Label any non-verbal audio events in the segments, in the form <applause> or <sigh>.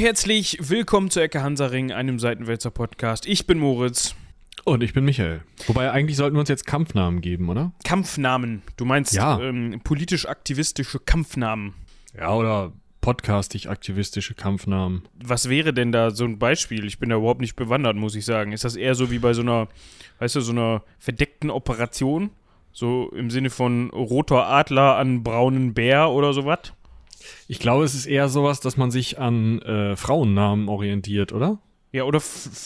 herzlich willkommen zu Ecke Hansaring, einem Seitenwälzer Podcast. Ich bin Moritz. Und ich bin Michael. Wobei eigentlich sollten wir uns jetzt Kampfnamen geben, oder? Kampfnamen. Du meinst Ja. ähm, politisch-aktivistische Kampfnamen. Ja, oder podcastig-aktivistische Kampfnamen. Was wäre denn da so ein Beispiel? Ich bin da überhaupt nicht bewandert, muss ich sagen. Ist das eher so wie bei so einer, weißt du, so einer verdeckten Operation? So im Sinne von roter Adler an braunen Bär oder sowas? Ich glaube, es ist eher sowas, dass man sich an äh, Frauennamen orientiert, oder? Ja, oder,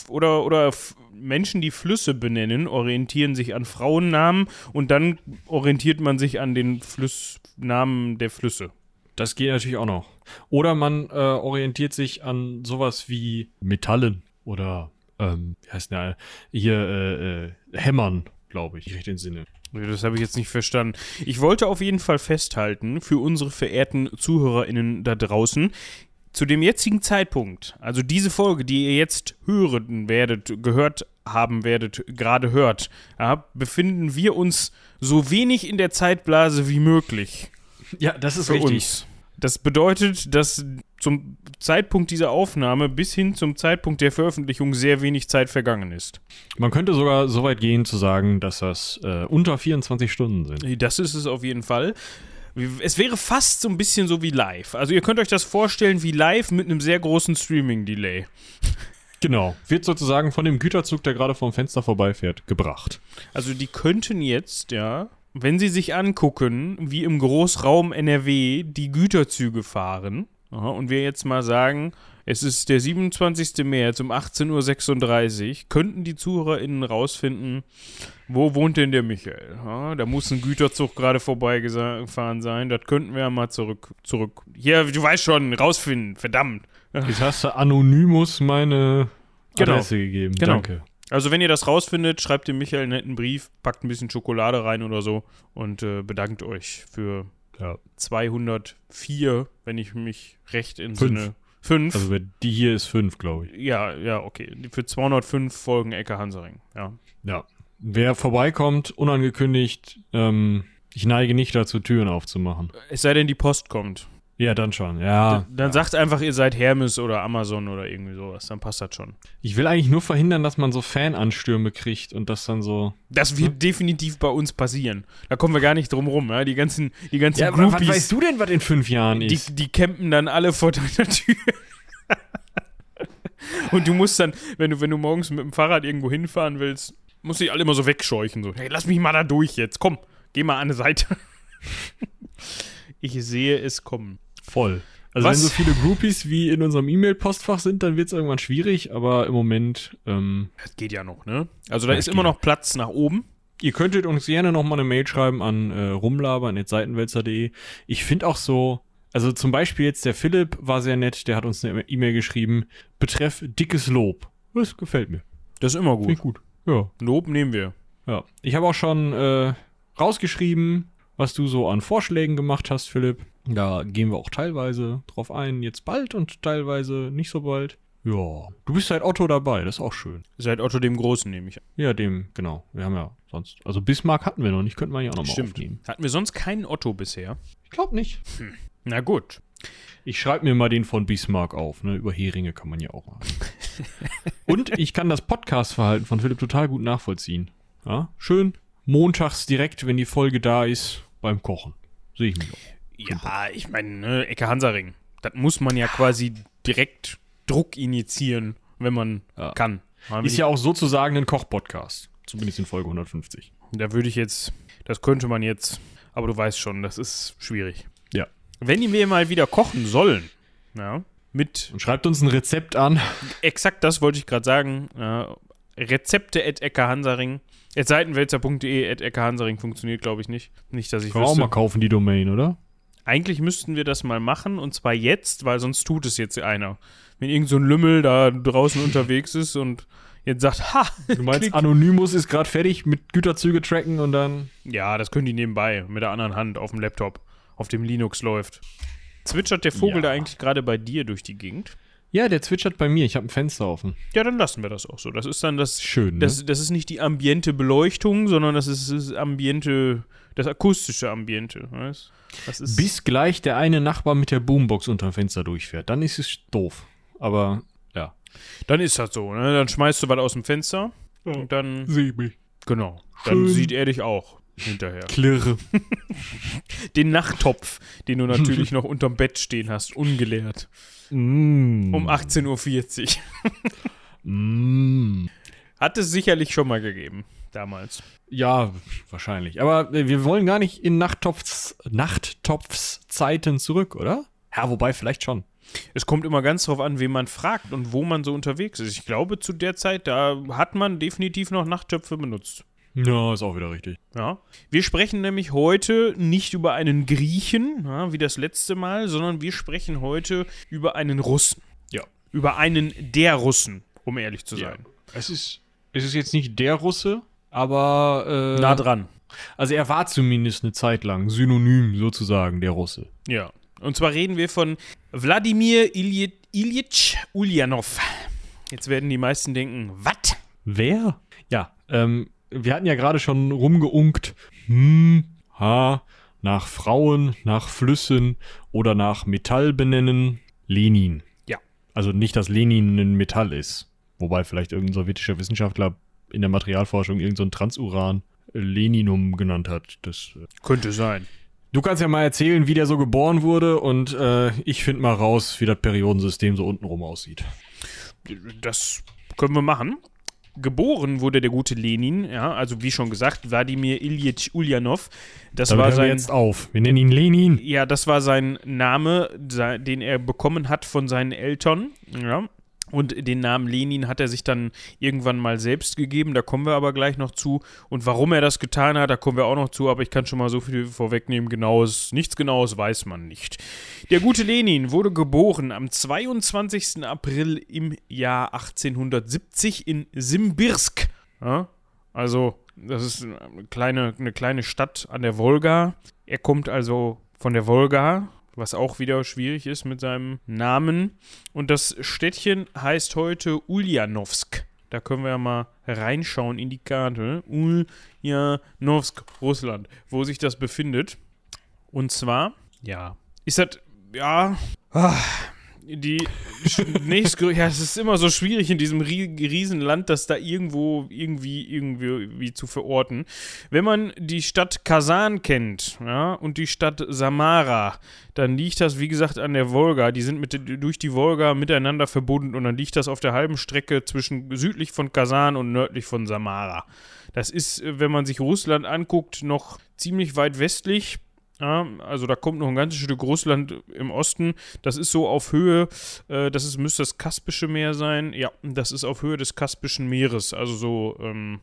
oder, oder Menschen, die Flüsse benennen, orientieren sich an Frauennamen und dann orientiert man sich an den Flussnamen der Flüsse. Das geht natürlich auch noch. Oder man äh, orientiert sich an sowas wie Metallen oder, ähm, wie heißt der, hier, äh, äh, Hämmern, glaube ich, recht den Sinne. Das habe ich jetzt nicht verstanden. Ich wollte auf jeden Fall festhalten, für unsere verehrten ZuhörerInnen da draußen, zu dem jetzigen Zeitpunkt, also diese Folge, die ihr jetzt hören werdet, gehört haben werdet, gerade hört, ja, befinden wir uns so wenig in der Zeitblase wie möglich. Ja, das ist für uns. Das bedeutet, dass zum Zeitpunkt dieser Aufnahme bis hin zum Zeitpunkt der Veröffentlichung sehr wenig Zeit vergangen ist. Man könnte sogar so weit gehen zu sagen, dass das äh, unter 24 Stunden sind. Das ist es auf jeden Fall. Es wäre fast so ein bisschen so wie live. Also ihr könnt euch das vorstellen wie live mit einem sehr großen Streaming-Delay. <laughs> Genau. Wird sozusagen von dem Güterzug, der gerade vom Fenster vorbeifährt, gebracht. Also die könnten jetzt, ja, wenn sie sich angucken, wie im Großraum NRW die Güterzüge fahren, und wir jetzt mal sagen, es ist der 27. März um 18.36 Uhr, könnten die ZuhörerInnen rausfinden, wo wohnt denn der Michael? Da muss ein Güterzug gerade vorbeigefahren sein, das könnten wir ja mal zurück, zurück. Hier, du weißt schon, rausfinden, verdammt. Jetzt hast du Anonymous meine Genau. Adresse gegeben. Genau. Danke. Also wenn ihr das rausfindet, schreibt dem Michael einen netten Brief, packt ein bisschen Schokolade rein oder so und äh, bedankt euch für Ja. 204, wenn ich mich recht entsinne. Fünf. Also die hier ist fünf, glaube ich. ja, ja, okay. Für 205 Folgen Ecke Hansaring. Ja. Ja. Wer vorbeikommt, unangekündigt, ähm, ich neige nicht dazu, Türen aufzumachen. Es sei denn, die Post kommt. Ja, dann schon. Ja. Dann sagt einfach, ihr seid Hermes oder Amazon oder irgendwie sowas. Dann passt das schon. Ich will eigentlich nur verhindern, dass man so Fananstürme kriegt und das dann so. Das wird definitiv bei uns passieren. Da kommen wir gar nicht drum rum. Ja? Die ganzen, die ganzen was Groupies, weißt du denn, was in fünf Jahren die, ist? die campen dann alle vor deiner Tür. Und du musst dann, wenn du, wenn du morgens mit dem Fahrrad irgendwo hinfahren willst, musst du dich alle immer so wegscheuchen. So, hey, lass mich mal da durch jetzt. Komm, geh mal an eine Seite. <laughs> Ich sehe es kommen. Voll. Also Was? wenn so viele Groupies wie in unserem E-Mail-Postfach sind, dann wird es irgendwann schwierig, aber im Moment, ähm, Das geht ja noch, ne? Also da ist immer noch Platz nach oben. Ihr könntet uns gerne noch mal eine Mail schreiben an äh, rumlabern.seitenwälzer.de. Ich finde auch so, also zum Beispiel jetzt der Philipp war sehr nett, der hat uns eine E-Mail geschrieben, betreff dickes Lob. Das gefällt mir. Das ist immer Finde gut. ich gut. Ja. Lob nehmen wir. ja. Ich habe auch schon äh, rausgeschrieben, was du so an Vorschlägen gemacht hast, Philipp. Da gehen wir auch teilweise drauf ein, jetzt bald und teilweise nicht so bald. Ja. Du bist seit Otto dabei, das ist auch schön. Seit Otto dem Großen nehme ich an. Ja, dem, genau. Wir haben ja sonst, also Bismarck hatten wir noch nicht, könnten wir ja auch noch mal Stimmt. aufnehmen. Hatten wir sonst keinen Otto bisher? Ich glaube nicht. Na gut. Ich schreibe mir mal den von Bismarck auf, ne? Über Heringe kann man ja auch machen. <laughs> Und ich kann das Podcast-Verhalten von Philipp total gut nachvollziehen. Ja, schön montags direkt, wenn die Folge da ist, beim Kochen. Sehe ich mich auch. Ja, ich meine, ne, Ecke Hansaring. Das muss man ja quasi direkt Druck initiieren, wenn man Ja. kann. Ja, wenn Ist ja auch sozusagen ein Koch-Podcast. Zumindest in Folge 150. ich, da würde ich jetzt, das könnte man jetzt, aber du weißt schon, das ist schwierig. Ja. Wenn die mir mal wieder kochen sollen, ja, mit Und schreibt uns ein Rezept an. exakt das wollte ich gerade sagen, ja, Rezepte at eckehansaring, at seitenwälzer.de at eckehansaring funktioniert, glaube ich, nicht. Nicht, dass ich Können wir auch wüsste. mal kaufen, die Domain, oder? Eigentlich müssten wir das mal machen und zwar jetzt, weil sonst tut es jetzt einer. Wenn irgend so ein Lümmel da draußen <laughs> unterwegs ist und jetzt sagt, ha, Du meinst, klick. Anonymous ist gerade fertig mit Güterzüge tracken und dann. ja, das können die nebenbei mit der anderen Hand auf dem Laptop, auf dem Linux läuft. Zwitschert der Vogel Ja. da eigentlich gerade bei dir durch die Gegend? Ja, der zwitschert bei mir. Ich habe ein Fenster offen. Ja, dann lassen wir das auch so. Das ist dann das Schön, ne? Das, das ist nicht die ambiente Beleuchtung, sondern das ist das Ambiente, das akustische Ambiente. Weißt? Das ist Bis gleich der eine Nachbar mit der Boombox unterm Fenster durchfährt. Dann ist es doof. aber ja. Dann ist das so, ne? Dann schmeißt du was aus dem Fenster und dann, Sieh mich. genau, dann Schön. sieht er dich auch hinterher. <laughs> Klirre. Den Nachttopf, den du natürlich noch unterm Bett stehen hast, ungeleert. Mm. Um 18.40 Uhr. Mm. Hat es sicherlich schon mal gegeben, damals. Ja, wahrscheinlich. Aber äh, wir wollen gar nicht in Nachttopfs, Nachttopfszeiten zurück, oder? Ja, wobei vielleicht schon. Es kommt immer ganz drauf an, wen man fragt und wo man so unterwegs ist. Ich glaube, zu der Zeit, da hat man definitiv noch Nachttöpfe benutzt. Ja, ist auch wieder richtig. Ja. Wir sprechen nämlich heute nicht über einen Griechen, ja, wie das letzte Mal, sondern wir sprechen heute über einen Russen. Ja. Über einen der Russen, um ehrlich zu Ja. sein. Es ist, es ist jetzt nicht der Russe, aber äh, Nah dran. also er war zumindest eine Zeit lang synonym sozusagen der Russe. Ja. Und zwar reden wir von Wladimir Iljitsch Ulyanov. Jetzt werden die meisten denken, was? Wer? Ja, ähm, wir hatten ja gerade schon rumgeunkt. Hm, ha, nach Frauen, nach Flüssen oder nach Metall benennen. Lenin. Ja. Also nicht, dass Lenin ein Metall ist. Wobei vielleicht irgendein sowjetischer Wissenschaftler in der Materialforschung irgendein so ein Transuran Leninum genannt hat. Das, äh Könnte sein. du kannst ja mal erzählen, wie der so geboren wurde und äh, ich finde mal raus, wie das Periodensystem so untenrum aussieht. Das können wir machen. Geboren wurde der gute Lenin, ja, also wie schon gesagt, Wladimir Iljitsch Ulyanov. Das Damit war hören wir sein jetzt auf. Wir nennen ihn Lenin. Ja, das war sein Name, den er bekommen hat von seinen Eltern. Ja. Und den Namen Lenin hat er sich dann irgendwann mal selbst gegeben. Da kommen wir aber gleich noch zu. Und warum er das getan hat, da kommen wir auch noch zu. Aber ich kann schon mal so viel vorwegnehmen. Genaues, nichts Genaues weiß man nicht. Der gute Lenin wurde geboren am 22. April im Jahr 1870 in Simbirsk. Ja, also, das ist eine kleine, eine kleine Stadt an der Wolga. Er kommt also von der Wolga, was auch wieder schwierig ist mit seinem Namen. Und das Städtchen heißt heute Ulyanovsk. Da können wir ja mal reinschauen in die Karte. Ulyanovsk, Russland, wo sich das befindet. Und zwar, ja, ist das, ja, ah, die nächstgrößte, ja, es ist immer so schwierig in diesem rie- Riesenland, das da irgendwo irgendwie irgendwie wie zu verorten. Wenn man die Stadt Kasan kennt, ja, und die Stadt Samara, dann liegt das, wie gesagt, an der Wolga. Die sind mit, durch die Wolga miteinander verbunden und dann liegt das auf der halben Strecke zwischen südlich von Kasan und nördlich von Samara. Das ist, wenn man sich Russland anguckt, noch ziemlich weit westlich. Ja, also da kommt noch ein ganzes Stück Russland im Osten. Das ist so auf Höhe, äh, das ist, müsste das Kaspische Meer sein. Ja, das ist auf Höhe des Kaspischen Meeres, also so ähm,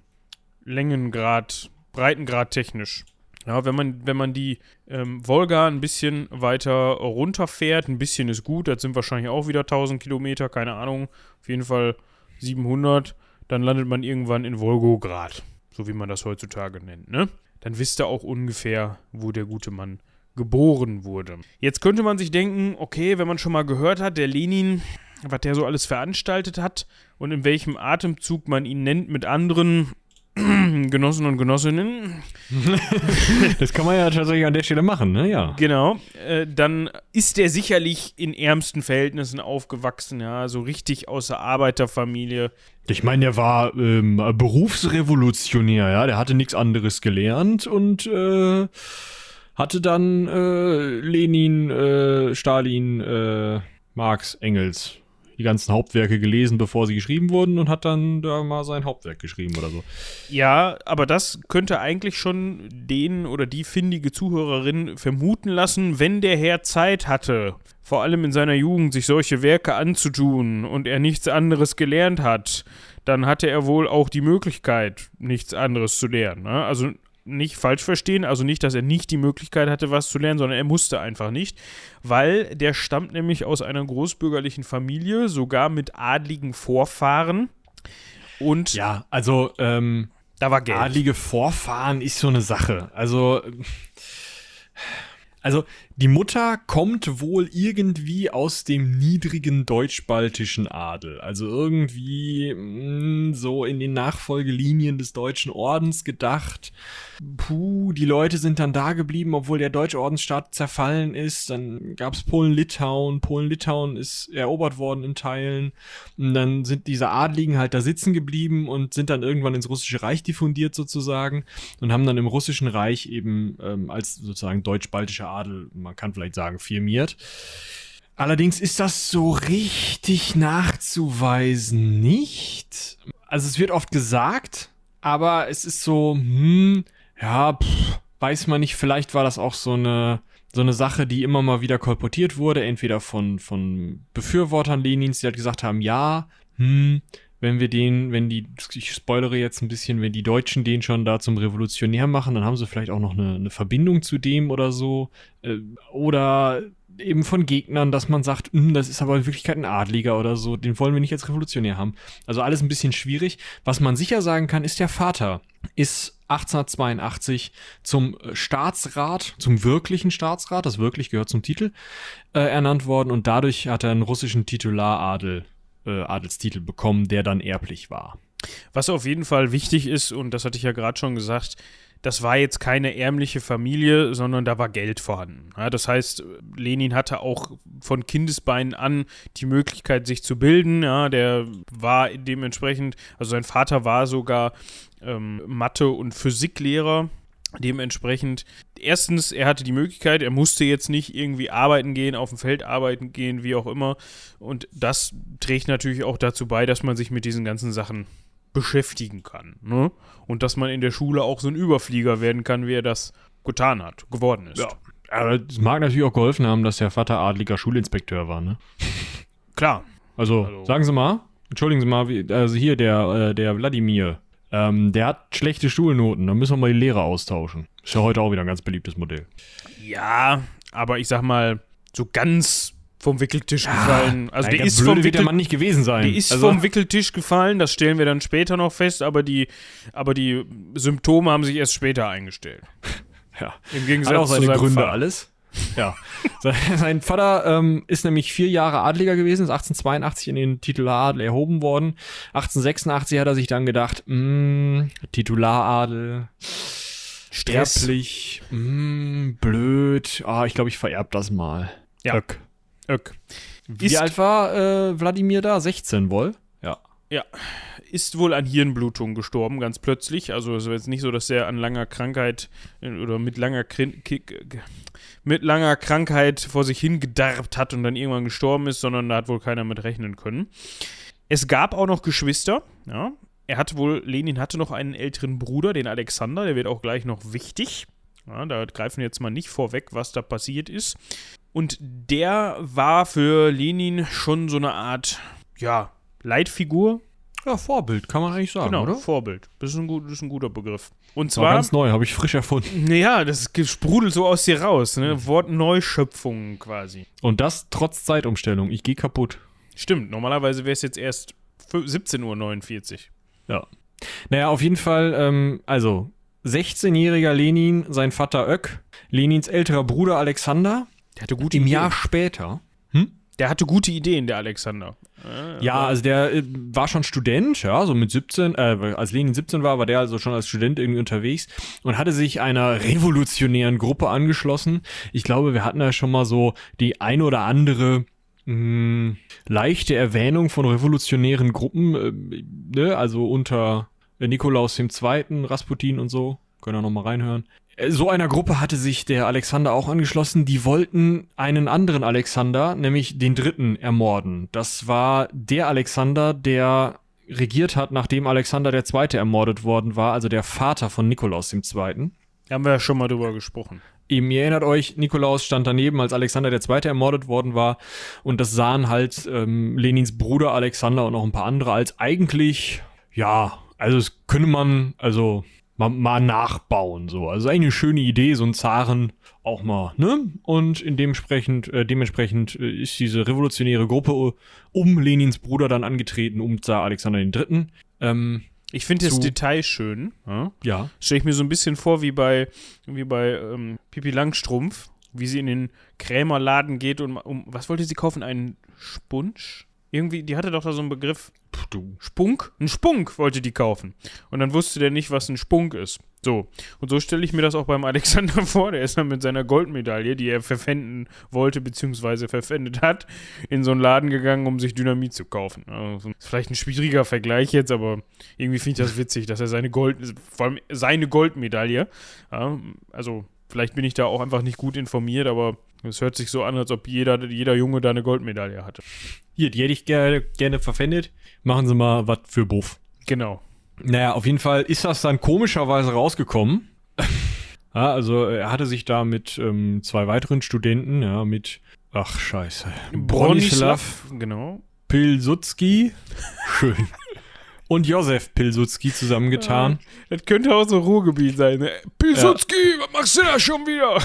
Längengrad, Breitengrad technisch. Ja, wenn man, wenn man die ähm, Wolga ein bisschen weiter runterfährt, ein bisschen ist gut, das sind wahrscheinlich auch wieder 1000 Kilometer, keine Ahnung, auf jeden Fall 700, dann landet man irgendwann in Wolgograd, so wie man das heutzutage nennt, ne? Dann wisst ihr auch ungefähr, wo der gute Mann geboren wurde. Jetzt könnte man sich denken, okay, wenn man schon mal gehört hat, der Lenin, was der so alles veranstaltet hat und in welchem Atemzug man ihn nennt mit anderen Genossen und Genossinnen, <laughs> Das kann man ja tatsächlich an der Stelle machen, ne? Ja. Genau, äh, dann ist er sicherlich in ärmsten Verhältnissen aufgewachsen, ja, so richtig aus der Arbeiterfamilie. Ich meine, der war ähm, Berufsrevolutionär, ja. Der hatte nichts anderes gelernt und äh, hatte dann äh, Lenin, äh, Stalin, äh, Marx, Engels die ganzen Hauptwerke gelesen, bevor sie geschrieben wurden und hat dann da mal sein Hauptwerk geschrieben oder so. Ja, aber das könnte eigentlich schon den oder die findige Zuhörerin vermuten lassen, wenn der Herr Zeit hatte, vor allem in seiner Jugend, sich solche Werke anzutun und er nichts anderes gelernt hat, dann hatte er wohl auch die Möglichkeit, nichts anderes zu lernen. Ne? Also nicht falsch verstehen, also nicht, dass er nicht die Möglichkeit hatte, was zu lernen, sondern er musste einfach nicht, weil der stammt nämlich aus einer großbürgerlichen Familie, sogar mit adligen Vorfahren. Und Ja, also ähm, da war Geld. adlige Vorfahren ist so eine Sache. Also, also Die Mutter kommt wohl irgendwie aus dem niedrigen deutsch-baltischen Adel. Also irgendwie mh, so in den Nachfolgelinien des deutschen Ordens gedacht. Puh, die Leute sind dann da geblieben, obwohl der deutsche Ordensstaat zerfallen ist. Dann gab es Polen-Litauen. Polen-Litauen ist erobert worden in Teilen. Und dann sind diese Adligen halt da sitzen geblieben und sind dann irgendwann ins Russische Reich diffundiert sozusagen und haben dann im Russischen Reich eben ähm, als sozusagen deutsch-baltischer Adel man kann vielleicht sagen, firmiert. Allerdings ist das so richtig nachzuweisen nicht. Also es wird oft gesagt, aber es ist so, hm, ja, pff, weiß man nicht, vielleicht war das auch so eine, so eine Sache, die immer mal wieder kolportiert wurde, entweder von, von Befürwortern Lenins, die halt gesagt haben, ja, hm, wenn wir den, wenn die, ich spoilere jetzt ein bisschen, wenn die Deutschen den schon da zum Revolutionär machen, dann haben sie vielleicht auch noch eine, eine Verbindung zu dem oder so. Äh, oder eben von Gegnern, dass man sagt, hm, das ist aber in Wirklichkeit ein Adliger oder so, den wollen wir nicht als Revolutionär haben. Also alles ein bisschen schwierig. Was man sicher sagen kann, ist der Vater ist 1882 zum Staatsrat, zum wirklichen Staatsrat, das wirklich gehört zum Titel, äh, ernannt worden und dadurch hat er einen russischen Titularadel äh, Adelstitel bekommen, der dann erblich war. Was auf jeden Fall wichtig ist, und das hatte ich ja gerade schon gesagt, das war jetzt keine ärmliche Familie, sondern da war Geld vorhanden. Ja, das heißt, Lenin hatte auch von Kindesbeinen an die Möglichkeit, sich zu bilden. Ja, der war dementsprechend, also sein Vater war sogar ähm, Mathe- und Physiklehrer Dementsprechend, erstens, er hatte die Möglichkeit, er musste jetzt nicht irgendwie arbeiten gehen, auf dem Feld arbeiten gehen, wie auch immer. Und das trägt natürlich auch dazu bei, dass man sich mit diesen ganzen Sachen beschäftigen kann. Ne? Und dass man in der Schule auch so ein Überflieger werden kann, wie er das getan hat, geworden ist. Ja. Aber es mag natürlich auch geholfen haben, dass der Vater adliger Schulinspekteur war, ne? Klar. Also, also, sagen Sie mal, entschuldigen Sie mal, also hier der, äh, der Wladimir, ähm, der hat schlechte Schulnoten, da müssen wir mal die Lehrer austauschen. Ist ja heute auch wieder ein ganz beliebtes Modell. Ja, aber ich sag mal, so ganz vom Wickeltisch ja, gefallen. Also nein, der ist vom Wickel der Mann nicht gewesen sein. Der ist also vom Wickeltisch gefallen, das stellen wir dann später noch fest, aber die, aber die Symptome haben sich erst später eingestellt. <laughs> Ja. Im Gegensatz Hat auch seine zu Gründe Vater. alles. Ja. Sein Vater ähm, ist nämlich vier Jahre Adliger gewesen, ist 1882 in den Titularadel erhoben worden. 1886 hat er sich dann gedacht, mh, mm, Titularadel, sterblich, mh, mm, blöd. Ah, ich glaube, ich vererb das mal. Ja. Öck. Öck. Wie alt war äh, Wladimir da? 16 wohl? Ja. Ist wohl an Hirnblutung gestorben, ganz plötzlich. Also es war jetzt nicht so, dass er an langer Krankheit äh, oder mit langer mit langer Krankheit vor sich hingedarbt hat und dann irgendwann gestorben ist, sondern da hat wohl keiner mit rechnen können. Es gab auch noch Geschwister, ja. Er hatte wohl, Lenin hatte noch einen älteren Bruder, den Alexander, der wird auch gleich noch wichtig. Ja, da greifen wir jetzt mal nicht vorweg, was da passiert ist. Und der war für Lenin schon so eine Art, ja, Leitfigur, ja, Vorbild, kann man eigentlich sagen, genau, oder? Vorbild. Das ist ein, gut, das ist ein guter Begriff. Und zwar. War ganz neu, habe ich frisch erfunden. <laughs> Naja, das sprudelt so aus dir raus, ne? Wortneuschöpfungen quasi. Und das trotz Zeitumstellung. Ich gehe kaputt. Stimmt, normalerweise wäre es jetzt erst 17.49 Uhr. Ja. Naja, auf jeden Fall, ähm, also 16-jähriger Lenin, sein Vater Ök, Lenins älterer Bruder Alexander. Der hatte gute Im Ideen. Jahr später. Hm? Der hatte gute Ideen, der Alexander. Ja, also der äh, war schon Student, ja, so mit 17, äh, als Lenin 17 war, war der also schon als Student irgendwie unterwegs und hatte sich einer revolutionären Gruppe angeschlossen. Ich glaube, wir hatten ja schon mal so die ein oder andere mh, hm, leichte Erwähnung von revolutionären Gruppen, äh, ne, also unter Nikolaus II., Rasputin und so. Können wir nochmal reinhören. Äh, so einer Gruppe hatte sich der Alexander auch angeschlossen. Die wollten einen anderen Alexander, nämlich den dritten, ermorden. Das war der Alexander, der regiert hat, nachdem Alexander der Zweite ermordet worden war, also der Vater von Nikolaus II. Haben wir ja schon mal drüber gesprochen. Eben, ihr erinnert euch, Nikolaus stand daneben, als Alexander der Zweite ermordet worden war. Und das sahen halt ähm, Lenins Bruder Alexander und noch ein paar andere als eigentlich, ja, also es könnte man, also mal, mal nachbauen. So. Also eigentlich eine schöne Idee, so ein Zaren auch mal, ne? Und in dementsprechend, äh, dementsprechend äh, ist diese revolutionäre Gruppe um Lenins Bruder dann angetreten, um Zar Alexander III. Ähm, ich finde das Detail schön. Ja. ja. Stelle ich mir so ein bisschen vor wie bei, wie bei ähm, Pipi Langstrumpf. wie sie in den Krämerladen geht und um, was wollte sie kaufen? Einen Spunsch? Irgendwie, die hatte doch da so einen Begriff. Du. Spunk? Ein Spunk wollte die kaufen. Und dann wusste der nicht, was ein Spunk ist. So. Und so stelle ich mir das auch beim <laughs> Alexander vor. Der ist dann mit seiner Goldmedaille, die er verpfänden wollte, beziehungsweise verpfändet hat, in so einen Laden gegangen, um sich Dynamit zu kaufen. Also, ist vielleicht ein schwieriger Vergleich jetzt, aber irgendwie finde ich das witzig, dass er seine Gold, vor allem seine Goldmedaille, ja, also vielleicht bin ich da auch einfach nicht gut informiert, aber es hört sich so an, als ob jeder, jeder Junge da eine Goldmedaille hatte. Hier, die hätte ich gerne, gerne verpfändet. Machen Sie mal was für Buff. Genau. Naja, auf jeden Fall ist das dann komischerweise rausgekommen. <laughs> ja, also er hatte sich da mit ähm, zwei weiteren Studenten, ja, mit, ach scheiße, Bronislav, genau. Pilsudski, <laughs> schön, und Josef Pilsudski zusammengetan. Das könnte auch so Ruhrgebiet sein. Ne? Pilsudski, was machst du da schon wieder?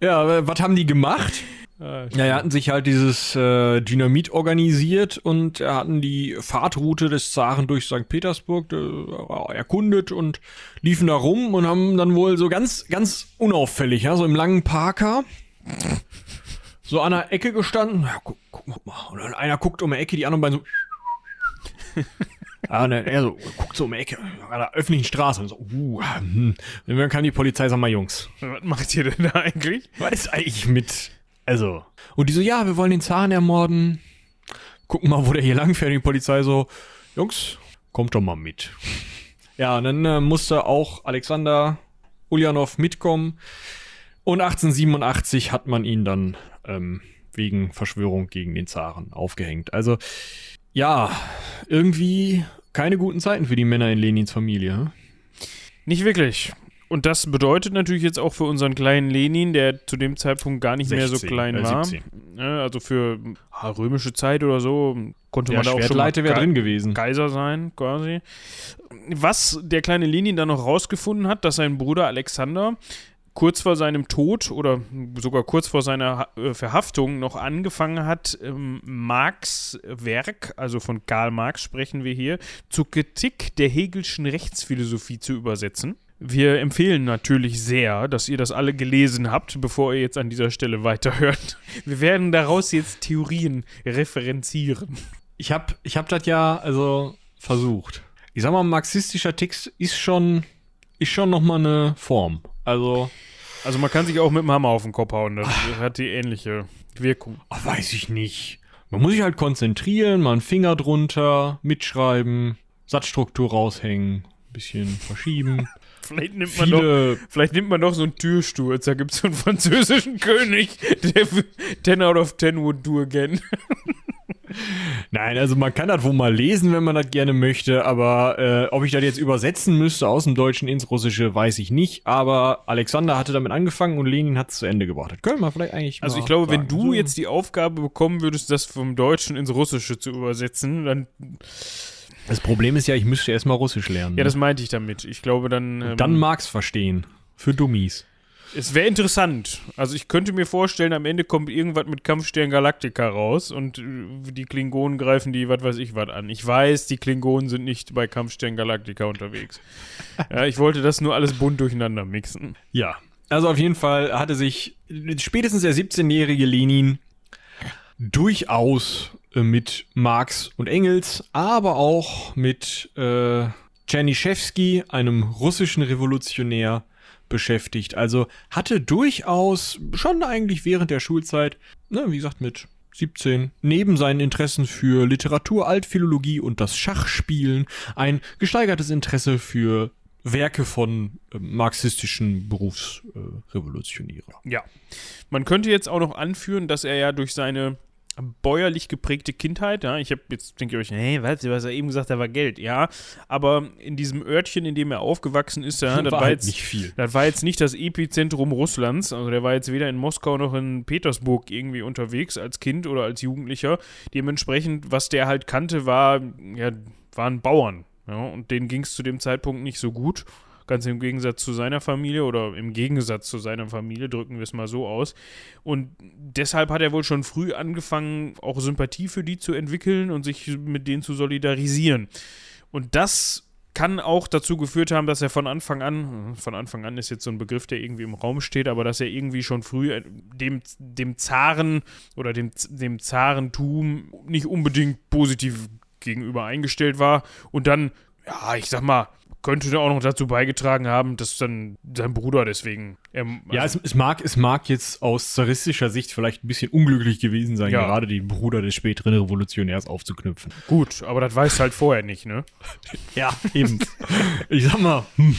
Ja, was haben die gemacht? Ah, Ja, er hatten sich halt dieses äh, Dynamit organisiert und hatten die Fahrtroute des Zaren durch St. Petersburg äh, erkundet und liefen da rum und haben dann wohl so ganz, ganz unauffällig, ja, so im langen Parker, so an der Ecke gestanden. Ja, guck, guck mal. Und dann einer guckt um die Ecke, die anderen beiden so. <laughs> Ja, und dann er so, guckt so um die Ecke, an der öffentlichen Straße. Und so, uh, hm. Und dann kam die Polizei, sag mal, Jungs, Was macht ihr denn da eigentlich? was ist eigentlich mit. Also. Und die so, ja, wir wollen den Zaren ermorden. Gucken mal, wo der hier langfährt. Und die Polizei so, Jungs, kommt doch mal mit. Ja, und dann äh, musste auch Alexander Ulyanov mitkommen. Und 1887 hat man ihn dann ähm, wegen Verschwörung gegen den Zaren aufgehängt. Also, ja, irgendwie keine guten Zeiten für die Männer in Lenins Familie. hm? Nicht wirklich. Und das bedeutet natürlich jetzt auch für unseren kleinen Lenin, der zu dem Zeitpunkt gar nicht mehr so 16, klein äh, war. 17. Ja, also für ah, römische Zeit oder so konnte Der man da auch schon mal wäre drin gewesen. Kaiser sein, quasi. Was der kleine Lenin dann noch rausgefunden hat, dass sein Bruder Alexander kurz vor seinem Tod oder sogar kurz vor seiner äh, Verhaftung noch angefangen hat, ähm, Marx Werk, also von Karl Marx sprechen wir hier, zur Kritik der Hegelschen Rechtsphilosophie zu übersetzen. Wir empfehlen natürlich sehr, dass ihr das alle gelesen habt, bevor ihr jetzt an dieser Stelle weiterhört. <laughs> Wir werden daraus jetzt Theorien referenzieren. Ich hab, ich hab das ja also versucht. Ich sag mal, marxistischer Text ist schon, ist schon noch mal eine Form. Also, Also man kann sich auch mit dem Hammer auf den Kopf hauen. Das hat die ähnliche Wirkung. ach, weiß ich nicht. Man muss sich halt konzentrieren, mal einen Finger drunter, mitschreiben, Satzstruktur raushängen, bisschen verschieben. Vielleicht nimmt man doch, Viele, vielleicht nimmt man doch so einen Türsturz. Da gibt es so einen französischen <laughs> König, der für 10 out of 10 would do again. <laughs> nein, also man kann das wohl mal lesen, wenn man das gerne möchte, aber äh, ob ich das jetzt übersetzen müsste aus dem Deutschen ins Russische, weiß ich nicht. Aber Alexander hatte damit angefangen und Lenin hat es zu Ende gebracht. Das können wir vielleicht eigentlich Also ich glaube, wenn sagen. du So. jetzt die Aufgabe bekommen würdest, das vom Deutschen ins Russische zu übersetzen, dann, Das Problem ist ja, ich müsste erstmal Russisch lernen. ja, das meinte ich damit. Ich glaube dann, ähm, Dann Marx verstehen. Für Dummies. es wäre interessant. Also ich könnte mir vorstellen, am Ende kommt irgendwas mit Kampfstern Galactica raus und äh, die Klingonen greifen die, was weiß ich, was an. Ich weiß, die Klingonen sind nicht bei Kampfstern Galactica unterwegs. <laughs> ja, ich wollte das nur alles bunt durcheinander mixen. Ja. Also auf jeden Fall hatte sich spätestens der 17-jährige Lenin durchaus mit Marx und Engels, aber auch mit äh, Czernyszewski, einem russischen Revolutionär, beschäftigt. Also hatte durchaus schon eigentlich während der Schulzeit, ne, wie gesagt, mit 17, neben seinen Interessen für Literatur, Altphilologie und das Schachspielen ein gesteigertes Interesse für Werke von äh, marxistischen Berufsrevolutionären. Ja. Man könnte jetzt auch noch anführen, dass er ja durch seine bäuerlich geprägte Kindheit, ja, ich habe jetzt denke ich euch, hey, was, du hast ja eben gesagt, da war Geld, ja, aber in diesem Örtchen, in dem er aufgewachsen ist, ja, das war, halt jetzt nicht viel. Das war jetzt nicht das Epizentrum Russlands. Also der war jetzt weder in Moskau noch in Petersburg irgendwie unterwegs als Kind oder als Jugendlicher. Dementsprechend, was der halt kannte, war, ja, waren Bauern. Ja, und denen ging es zu dem Zeitpunkt nicht so gut. Ganz im Gegensatz zu seiner Familie oder im Gegensatz zu seiner Familie, drücken wir es mal so aus. Und deshalb hat er wohl schon früh angefangen, auch Sympathie für die zu entwickeln und sich mit denen zu solidarisieren. Und das kann auch dazu geführt haben, dass er von Anfang an, von Anfang an ist jetzt so ein Begriff, der irgendwie im Raum steht, aber dass er irgendwie schon früh äh, dem, dem Zaren oder dem, dem Zarentum nicht unbedingt positiv gegenüber eingestellt war und dann, ja, ich sag mal, könnte auch noch dazu beigetragen haben, dass dann sein Bruder deswegen. Ähm, ja, es, es, mag, es mag jetzt aus zaristischer Sicht vielleicht ein bisschen unglücklich gewesen sein, ja. gerade den Bruder des späteren Revolutionärs aufzuknüpfen. Gut, aber das weißt du halt vorher nicht, ne? <laughs> ja, eben. ich sag mal, hm.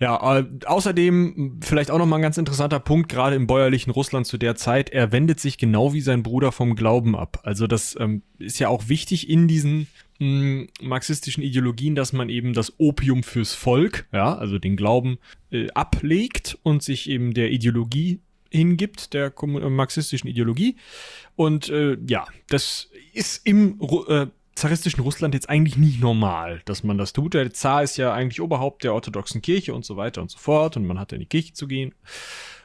Ja, äh, außerdem vielleicht auch nochmal ein ganz interessanter Punkt, gerade im bäuerlichen Russland zu der Zeit, er wendet sich genau wie sein Bruder vom Glauben ab. Also das ähm, ist ja auch wichtig in diesen mh, marxistischen Ideologien, dass man eben das Opium fürs Volk, ja, also den Glauben äh, ablegt und sich eben der Ideologie hingibt, der äh, marxistischen Ideologie. Und äh, ja, das ist im äh, zaristischen Russland jetzt eigentlich nicht normal, dass man das tut. Der Zar ist ja eigentlich Oberhaupt der orthodoxen Kirche und so weiter und so fort und man hat ja in die Kirche zu gehen.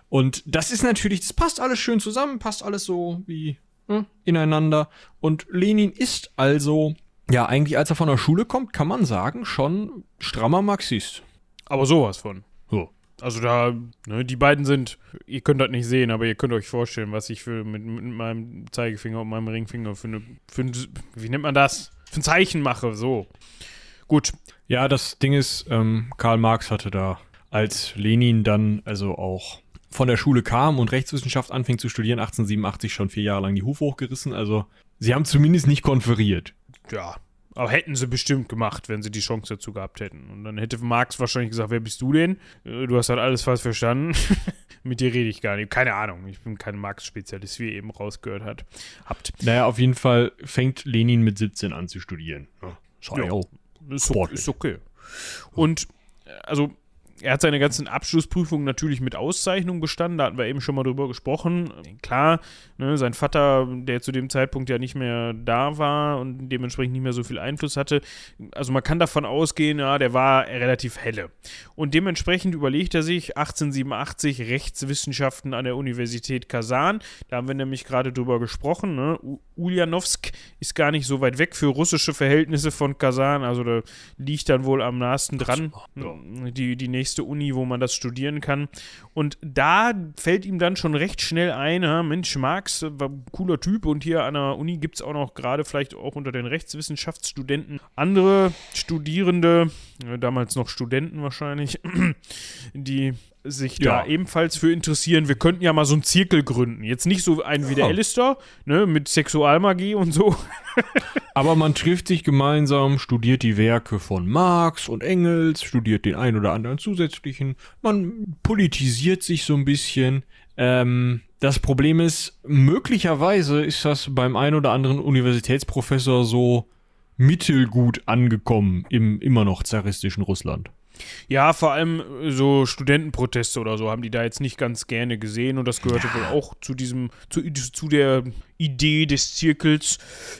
Und das ist natürlich, das passt alles schön zusammen, passt alles so wie hm, ineinander. Und Lenin ist also ja, eigentlich als er von der Schule kommt, kann man sagen, schon strammer Marxist. Aber sowas von. So. Also da, ne, die beiden sind, ihr könnt das nicht sehen, aber ihr könnt euch vorstellen, was ich für mit, mit meinem Zeigefinger und meinem Ringfinger für eine, für ein, wie nennt man das? Für ein Zeichen mache, so. Gut. Ja, das Ding ist, ähm, Karl Marx hatte da, als Lenin dann also auch von der Schule kam und Rechtswissenschaft anfing zu studieren, 1887 schon vier Jahre lang die Hufe hochgerissen. Also sie haben zumindest nicht konferiert ja, aber hätten sie bestimmt gemacht, wenn sie die Chance dazu gehabt hätten. Und dann hätte Marx wahrscheinlich gesagt, wer bist du denn? Äh, du hast halt alles falsch verstanden. <laughs> Mit dir rede ich gar nicht. Keine Ahnung, ich bin kein Marx-Spezialist, wie ihr eben rausgehört hat. habt. Naja, auf jeden Fall fängt Lenin mit 17 an zu studieren. Ja, ja, ist, ist okay. Und äh, also er hat seine ganzen Abschlussprüfungen natürlich mit Auszeichnung bestanden, da hatten wir eben schon mal drüber gesprochen. Klar, ne, sein Vater, der zu dem Zeitpunkt ja nicht mehr da war und dementsprechend nicht mehr so viel Einfluss hatte, also man kann davon ausgehen, ja, der war relativ helle. Und dementsprechend überlegt er sich 1887 Rechtswissenschaften an der Universität Kasan. Da haben wir nämlich gerade drüber gesprochen. Ne? Ulyanovsk ist gar nicht so weit weg für russische Verhältnisse von Kasan, also da liegt dann wohl am nahesten dran. Die, die nächste nächste Uni, wo man das studieren kann. Und da fällt ihm dann schon recht schnell ein, ja, Mensch, Marx war ein cooler Typ und hier an der Uni gibt es auch noch gerade vielleicht auch unter den Rechtswissenschaftsstudenten andere Studierende, damals noch Studenten wahrscheinlich, <clears throat> die sich ja. da ebenfalls für interessieren. Wir könnten ja mal so einen Zirkel gründen. Jetzt nicht so einen wie der Alistair, ne, mit Sexualmagie und so. <laughs> Aber man trifft sich gemeinsam, studiert die Werke von Marx und Engels, studiert den einen oder anderen zusätzlichen. Man politisiert sich so ein bisschen. Ähm, das Problem ist, möglicherweise ist das beim einen oder anderen Universitätsprofessor so mittelgut angekommen im immer noch zaristischen Russland. Ja, vor allem äh, so Studentenproteste oder so haben die da jetzt nicht ganz gerne gesehen und das gehörte ja. wohl auch zu diesem, zu, zu der Idee des Zirkels.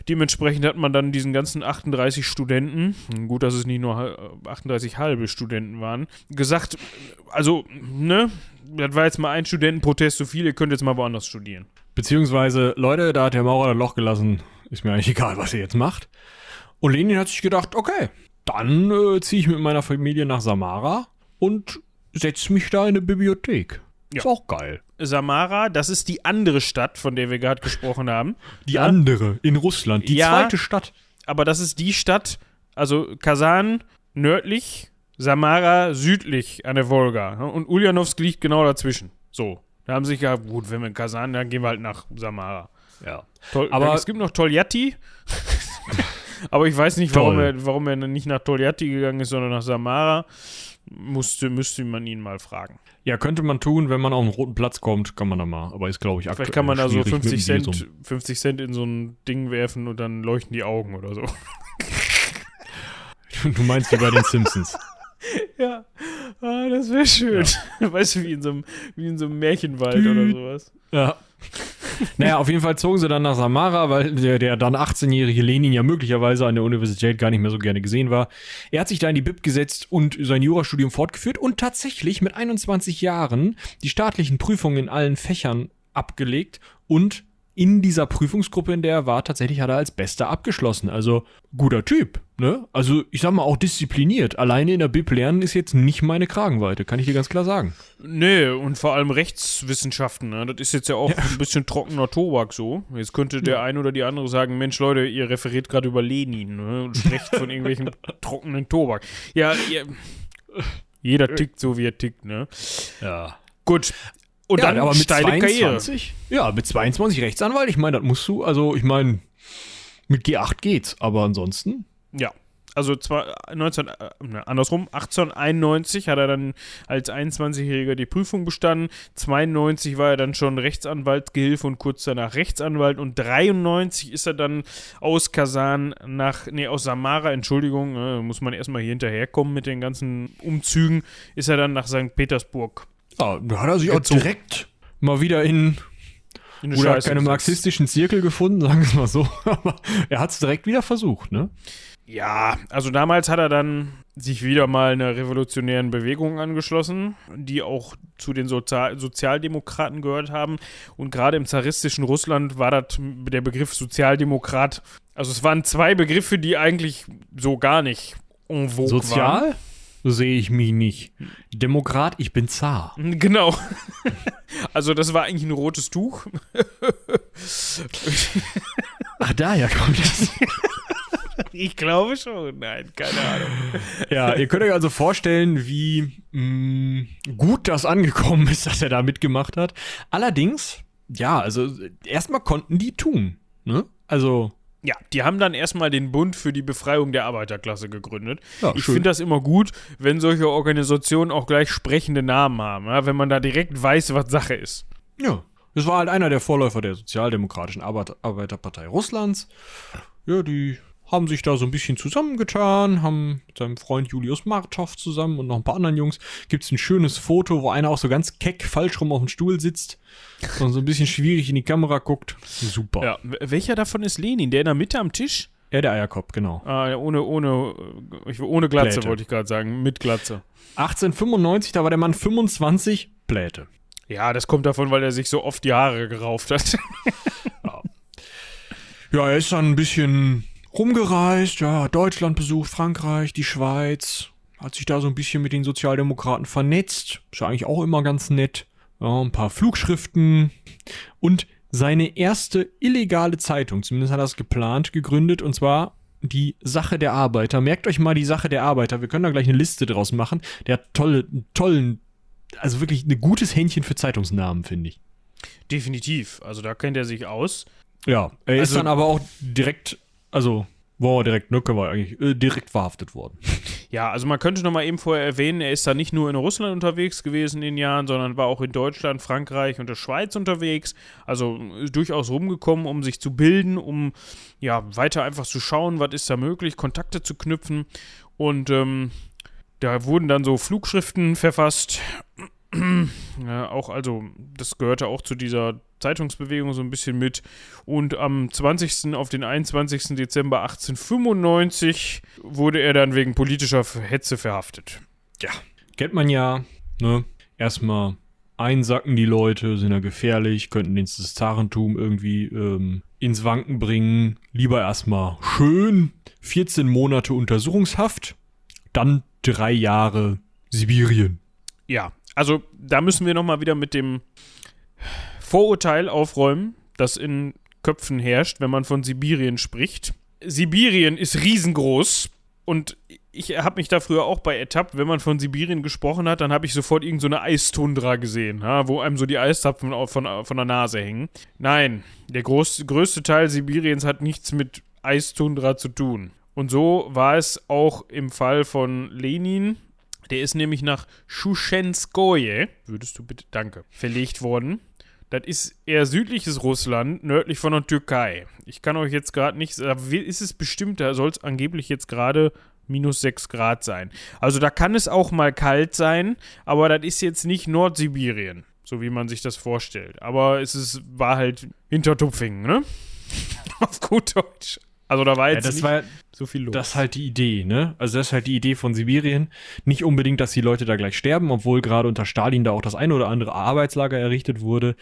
Dementsprechend hat man dann diesen ganzen 38 Studenten, gut, dass es nicht nur 38 halbe Studenten waren, gesagt, also, ne, das war jetzt mal ein Studentenprotest zu viel, ihr könnt jetzt mal woanders studieren. Beziehungsweise, Leute, da hat der Maurer das Loch gelassen, ist mir eigentlich egal, was ihr jetzt macht. Und Lenin hat sich gedacht, okay, dann äh, ziehe ich mit meiner Familie nach Samara und setze mich da in eine Bibliothek. Ja. Ist auch geil. Samara, das ist die andere Stadt, von der wir gerade gesprochen haben. Die ja? andere in Russland, die ja, zweite Stadt. Aber das ist die Stadt, also Kasan nördlich, Samara südlich an der Wolga. Und Ulyanovsk liegt genau dazwischen. So. Da haben sich ja, gut, wenn wir in Kasan, dann gehen wir halt nach Samara. Ja. Tol aber es gibt noch Toljatti. <laughs> Aber ich weiß nicht, warum er, warum er nicht nach Togliatti gegangen ist, sondern nach Samara. Musste, müsste man ihn mal fragen. Ja, könnte man tun, wenn man auf einen roten Platz kommt, kann man da mal. Aber ist, glaube ich, aktuell Vielleicht kann man da so 50 Cent, 50 Cent in so ein Ding werfen und dann leuchten die Augen oder so. <laughs> du meinst wie bei den Simpsons. <laughs> ja, ah, das wäre schön. Ja. <laughs> Weißt du, wie in, so einem, wie in so einem Märchenwald oder sowas. Ja. Naja, auf jeden Fall zogen sie dann nach Samara, weil der, der dann 18-jährige Lenin ja möglicherweise an der Universität gar nicht mehr so gerne gesehen war. Er hat sich da in die Bib gesetzt und sein Jurastudium fortgeführt und tatsächlich mit 21 Jahren die staatlichen Prüfungen in allen Fächern abgelegt und in dieser Prüfungsgruppe, in der er war, tatsächlich hat er als Bester abgeschlossen. Also guter Typ. Ne? Also, ich sag mal, auch diszipliniert. Alleine in der Bib lernen ist jetzt nicht meine Kragenweite, kann ich dir ganz klar sagen. Nee, und vor allem Rechtswissenschaften, ne? das ist jetzt ja auch ja. ein bisschen trockener Tobak so. Jetzt könnte der ja. eine oder die andere sagen, Mensch Leute, ihr referiert gerade über Lenin ne? und sprecht von irgendwelchen <laughs> trockenen Tobak. Ja, ihr, jeder tickt so, wie er tickt, ne? Ja. Gut. Und ja, dann aber mit steile 22, Karriere. Ja, mit 22 Rechtsanwalt, ich meine, das musst du, also ich meine, mit G8 geht's, aber ansonsten ja. Also zwar 19, äh, ne, andersrum, 1891 hat er dann als 21-Jähriger die Prüfung bestanden, 92 war er dann schon Rechtsanwaltsgehilfe und kurz danach Rechtsanwalt und 93 ist er dann aus Kasan nach, nee, aus Samara, Entschuldigung, äh, muss man erstmal hier hinterherkommen mit den ganzen Umzügen, ist er dann nach St. Petersburg. Ja, da hat er sich auch direkt mal wieder in oder keine marxistischen Zirkel gefunden, sagen wir es mal so. <laughs> Aber er hat es direkt wieder versucht, ne? Ja, also damals hat er dann sich wieder mal einer revolutionären Bewegung angeschlossen, die auch zu den Sozial Sozialdemokraten gehört haben. Und gerade im zaristischen Russland war das der Begriff Sozialdemokrat. Also es waren zwei Begriffe, die eigentlich so gar nicht en vogue Sozial? waren. So sehe ich mich nicht. Demokrat, ich bin zar. <laughs> Genau. Also das war eigentlich ein rotes Tuch. Ach, daher kommt das. <laughs> Ich glaube schon. Nein, keine Ahnung. Ja, ihr könnt euch also vorstellen, wie mh, mm, gut das angekommen ist, dass er da mitgemacht hat. Allerdings, ja, also erstmal konnten die tun. Ne? Also. Ja, die haben dann erstmal den Bund für die Befreiung der Arbeiterklasse gegründet. Ja, ich finde das immer gut, wenn solche Organisationen auch gleich sprechende Namen haben, ja? wenn man da direkt weiß, was Sache ist. Ja, es war halt einer der Vorläufer der Sozialdemokratischen Arbeiterpartei Russlands. Ja, die haben sich da so ein bisschen zusammengetan, haben mit seinem Freund Julius Martov zusammen und noch ein paar anderen Jungs, gibt es ein schönes Foto, wo einer auch so ganz keck falsch rum auf dem Stuhl sitzt und so ein bisschen schwierig in die Kamera guckt. Super. Ja, welcher davon ist Lenin? Der in der Mitte am Tisch? Ja, der Eierkopf, genau. Ah, ohne, ohne, ohne Glatze wollte ich gerade sagen, mit Glatze. 1895, da war der Mann 25, Pläte. Ja, das kommt davon, weil er sich so oft die Haare gerauft hat. ja. <laughs> ja, er ist dann ein bisschen rumgereist, ja, Deutschland besucht, Frankreich, die Schweiz, hat sich da so ein bisschen mit den Sozialdemokraten vernetzt, ist ja eigentlich auch immer ganz nett. Ja, ein paar Flugschriften und seine erste illegale Zeitung, zumindest hat er es geplant, gegründet, und zwar die Sache der Arbeiter. Merkt euch mal die Sache der Arbeiter. Wir können da gleich eine Liste draus machen. Der hat tolle, tollen, also wirklich ein gutes Händchen für Zeitungsnamen, finde ich. Definitiv. Also da kennt er sich aus. Ja, er also, ist dann aber auch direkt also war direkt, ne, wir eigentlich äh, direkt verhaftet worden. <laughs> Ja, also man könnte noch mal eben vorher erwähnen, er ist da nicht nur in Russland unterwegs gewesen in den Jahren, sondern war auch in Deutschland, Frankreich und der Schweiz unterwegs. Also durchaus rumgekommen, um sich zu bilden, um ja weiter einfach zu schauen, was ist da möglich, Kontakte zu knüpfen. Und ähm, da wurden dann so Flugschriften verfasst. <clears throat> ja, auch, also, das gehörte auch zu dieser Zeitungsbewegung so ein bisschen mit. Und am 20. auf den 21. Dezember 1895 wurde er dann wegen politischer Hetze verhaftet. Ja, kennt man ja, ne? Erstmal einsacken die Leute, sind ja gefährlich, könnten den Zarentum irgendwie ähm, ins Wanken bringen. Lieber erstmal schön 14 Monate Untersuchungshaft, dann drei Jahre Sibirien. Ja, also da müssen wir nochmal wieder mit dem Vorurteil aufräumen, das in Köpfen herrscht, wenn man von Sibirien spricht. Sibirien ist riesengroß und ich habe mich da früher auch bei ertappt, wenn man von Sibirien gesprochen hat, dann habe ich sofort irgendeine so Eistundra gesehen, ja, wo einem so die Eistapfen von, von der Nase hängen. Nein, der groß, größte Teil Sibiriens hat nichts mit Eistundra zu tun. Und so war es auch im Fall von Lenin. Der ist nämlich nach Schuschenskoje, würdest du bitte, danke, verlegt worden. Das ist eher südliches Russland, nördlich von der Türkei. Ich kann euch jetzt gerade nicht, da ist es bestimmt, da soll es angeblich jetzt gerade minus 6 Grad sein. Also da kann es auch mal kalt sein, aber das ist jetzt nicht Nordsibirien, so wie man sich das vorstellt. Aber es ist, war halt hinter Tupfingen, ne? <laughs> Auf gut Deutsch. Also da war jetzt ja, das war, so viel los. Das ist halt die Idee, ne? Also das ist halt die Idee von Sibirien. Nicht unbedingt, dass die Leute da gleich sterben, obwohl gerade unter Stalin da auch das eine oder andere Arbeitslager errichtet wurde.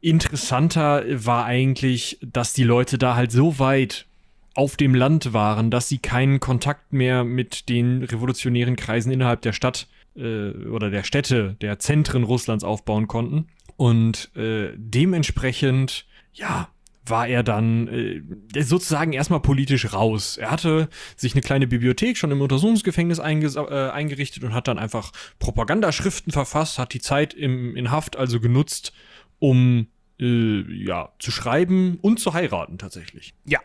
Interessanter war eigentlich, dass die Leute da halt so weit auf dem Land waren, dass sie keinen Kontakt mehr mit den revolutionären Kreisen innerhalb der Stadt äh, oder der Städte, der Zentren Russlands aufbauen konnten. Und äh, dementsprechend, ja, war er dann äh, sozusagen erstmal politisch raus. Er hatte sich eine kleine Bibliothek schon im Untersuchungsgefängnis äh, eingerichtet und hat dann einfach Propagandaschriften verfasst, hat die Zeit im, in Haft also genutzt, um äh, ja, zu schreiben und zu heiraten tatsächlich. Ja.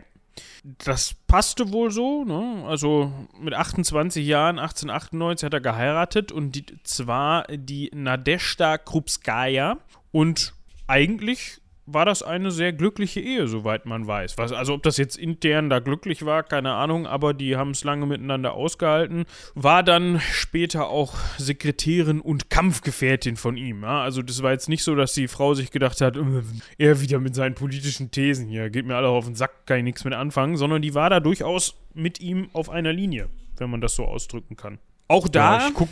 Das passte wohl so, ne? Also mit 28 Jahren, 1898 hat er geheiratet und die, zwar die Nadeshda Krupskaya und eigentlich war das eine sehr glückliche Ehe, soweit man weiß. Was, also ob das jetzt intern da glücklich war, keine Ahnung, aber die haben es lange miteinander ausgehalten. War dann später auch Sekretärin und Kampfgefährtin von ihm. Ja? Also das war jetzt nicht so, dass die Frau sich gedacht hat, äh, er wieder mit seinen politischen Thesen hier, geht mir alle auf den Sack, kann ich nichts mit anfangen, sondern die war da durchaus mit ihm auf einer Linie, wenn man das so ausdrücken kann. Auch da. Ja, ich guck,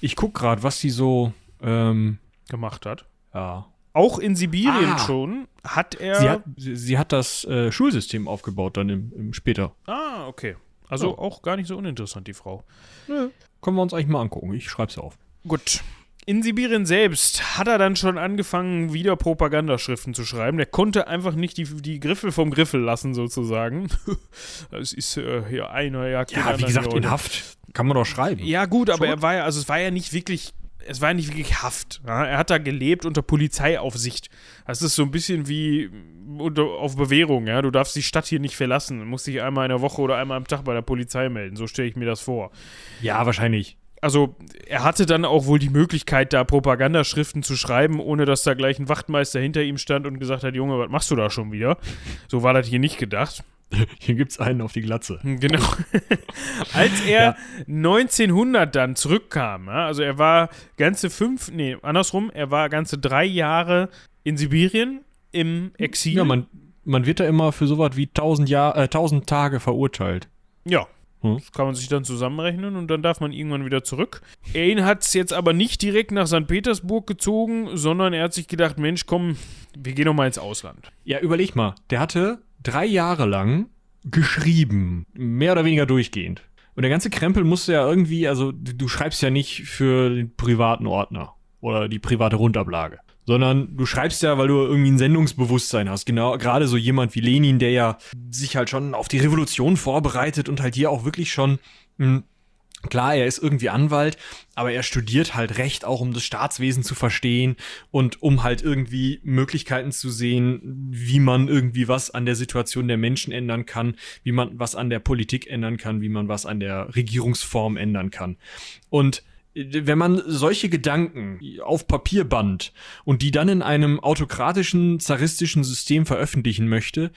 ich guck gerade, was sie so ähm, gemacht hat. Ja, auch in Sibirien ah. schon hat er. Sie hat, sie, sie hat das äh, Schulsystem aufgebaut dann im, im später. Ah, okay. Also ja. auch gar nicht so uninteressant, die Frau. Nö. Können wir uns eigentlich mal angucken. Ich schreib's auf. Gut. In Sibirien selbst hat er dann schon angefangen, wieder Propagandaschriften zu schreiben. Der konnte einfach nicht die, die Griffel vom Griffel lassen, sozusagen. <laughs> Es ist äh, hier einer ja Ja, wie gesagt, in Haft kann man doch schreiben. Ja, gut, aber schon? er war ja, also es war ja nicht wirklich es war nicht wirklich Haft. Ja? Er hat da gelebt unter Polizeiaufsicht. Das ist so ein bisschen wie unter, auf Bewährung. Ja? Du darfst die Stadt hier nicht verlassen. Du musst dich einmal in der Woche oder einmal am Tag bei der Polizei melden. So stelle ich mir das vor. Ja, wahrscheinlich. Also, er hatte dann auch wohl die Möglichkeit, da Propagandaschriften zu schreiben, ohne dass da gleich ein Wachtmeister hinter ihm stand und gesagt hat: Junge, was machst du da schon wieder? So war das hier nicht gedacht. <laughs> Hier gibt's einen auf die Glatze. Genau. <laughs> Als er ja. 1900 dann zurückkam, also er war ganze fünf, nee, andersrum, er war ganze drei Jahre in Sibirien im Exil. Ja, man, man wird da immer für sowas wie 1000, Jahr, äh, 1000 Tage verurteilt. Ja. Hm? Das kann man sich dann zusammenrechnen und dann darf man irgendwann wieder zurück. Er hat es jetzt aber nicht direkt nach St. Petersburg gezogen, sondern er hat sich gedacht, Mensch, komm, wir gehen doch mal ins Ausland. Ja, überleg mal, der hatte drei Jahre lang geschrieben, mehr oder weniger durchgehend. Und der ganze Krempel musste ja irgendwie, also du schreibst ja nicht für den privaten Ordner oder die private Rundablage, sondern du schreibst ja, weil du irgendwie ein Sendungsbewusstsein hast. Genau, gerade so jemand wie Lenin, der ja sich halt schon auf die Revolution vorbereitet und halt hier auch wirklich schon hm, Klar, er ist irgendwie Anwalt, aber er studiert halt Recht auch, um das Staatswesen zu verstehen und um halt irgendwie Möglichkeiten zu sehen, wie man irgendwie was an der Situation der Menschen ändern kann, wie man was an der Politik ändern kann, wie man was an der Regierungsform ändern kann. Und äh, wenn man solche Gedanken auf Papier band und die dann in einem autokratischen, zaristischen System veröffentlichen möchte,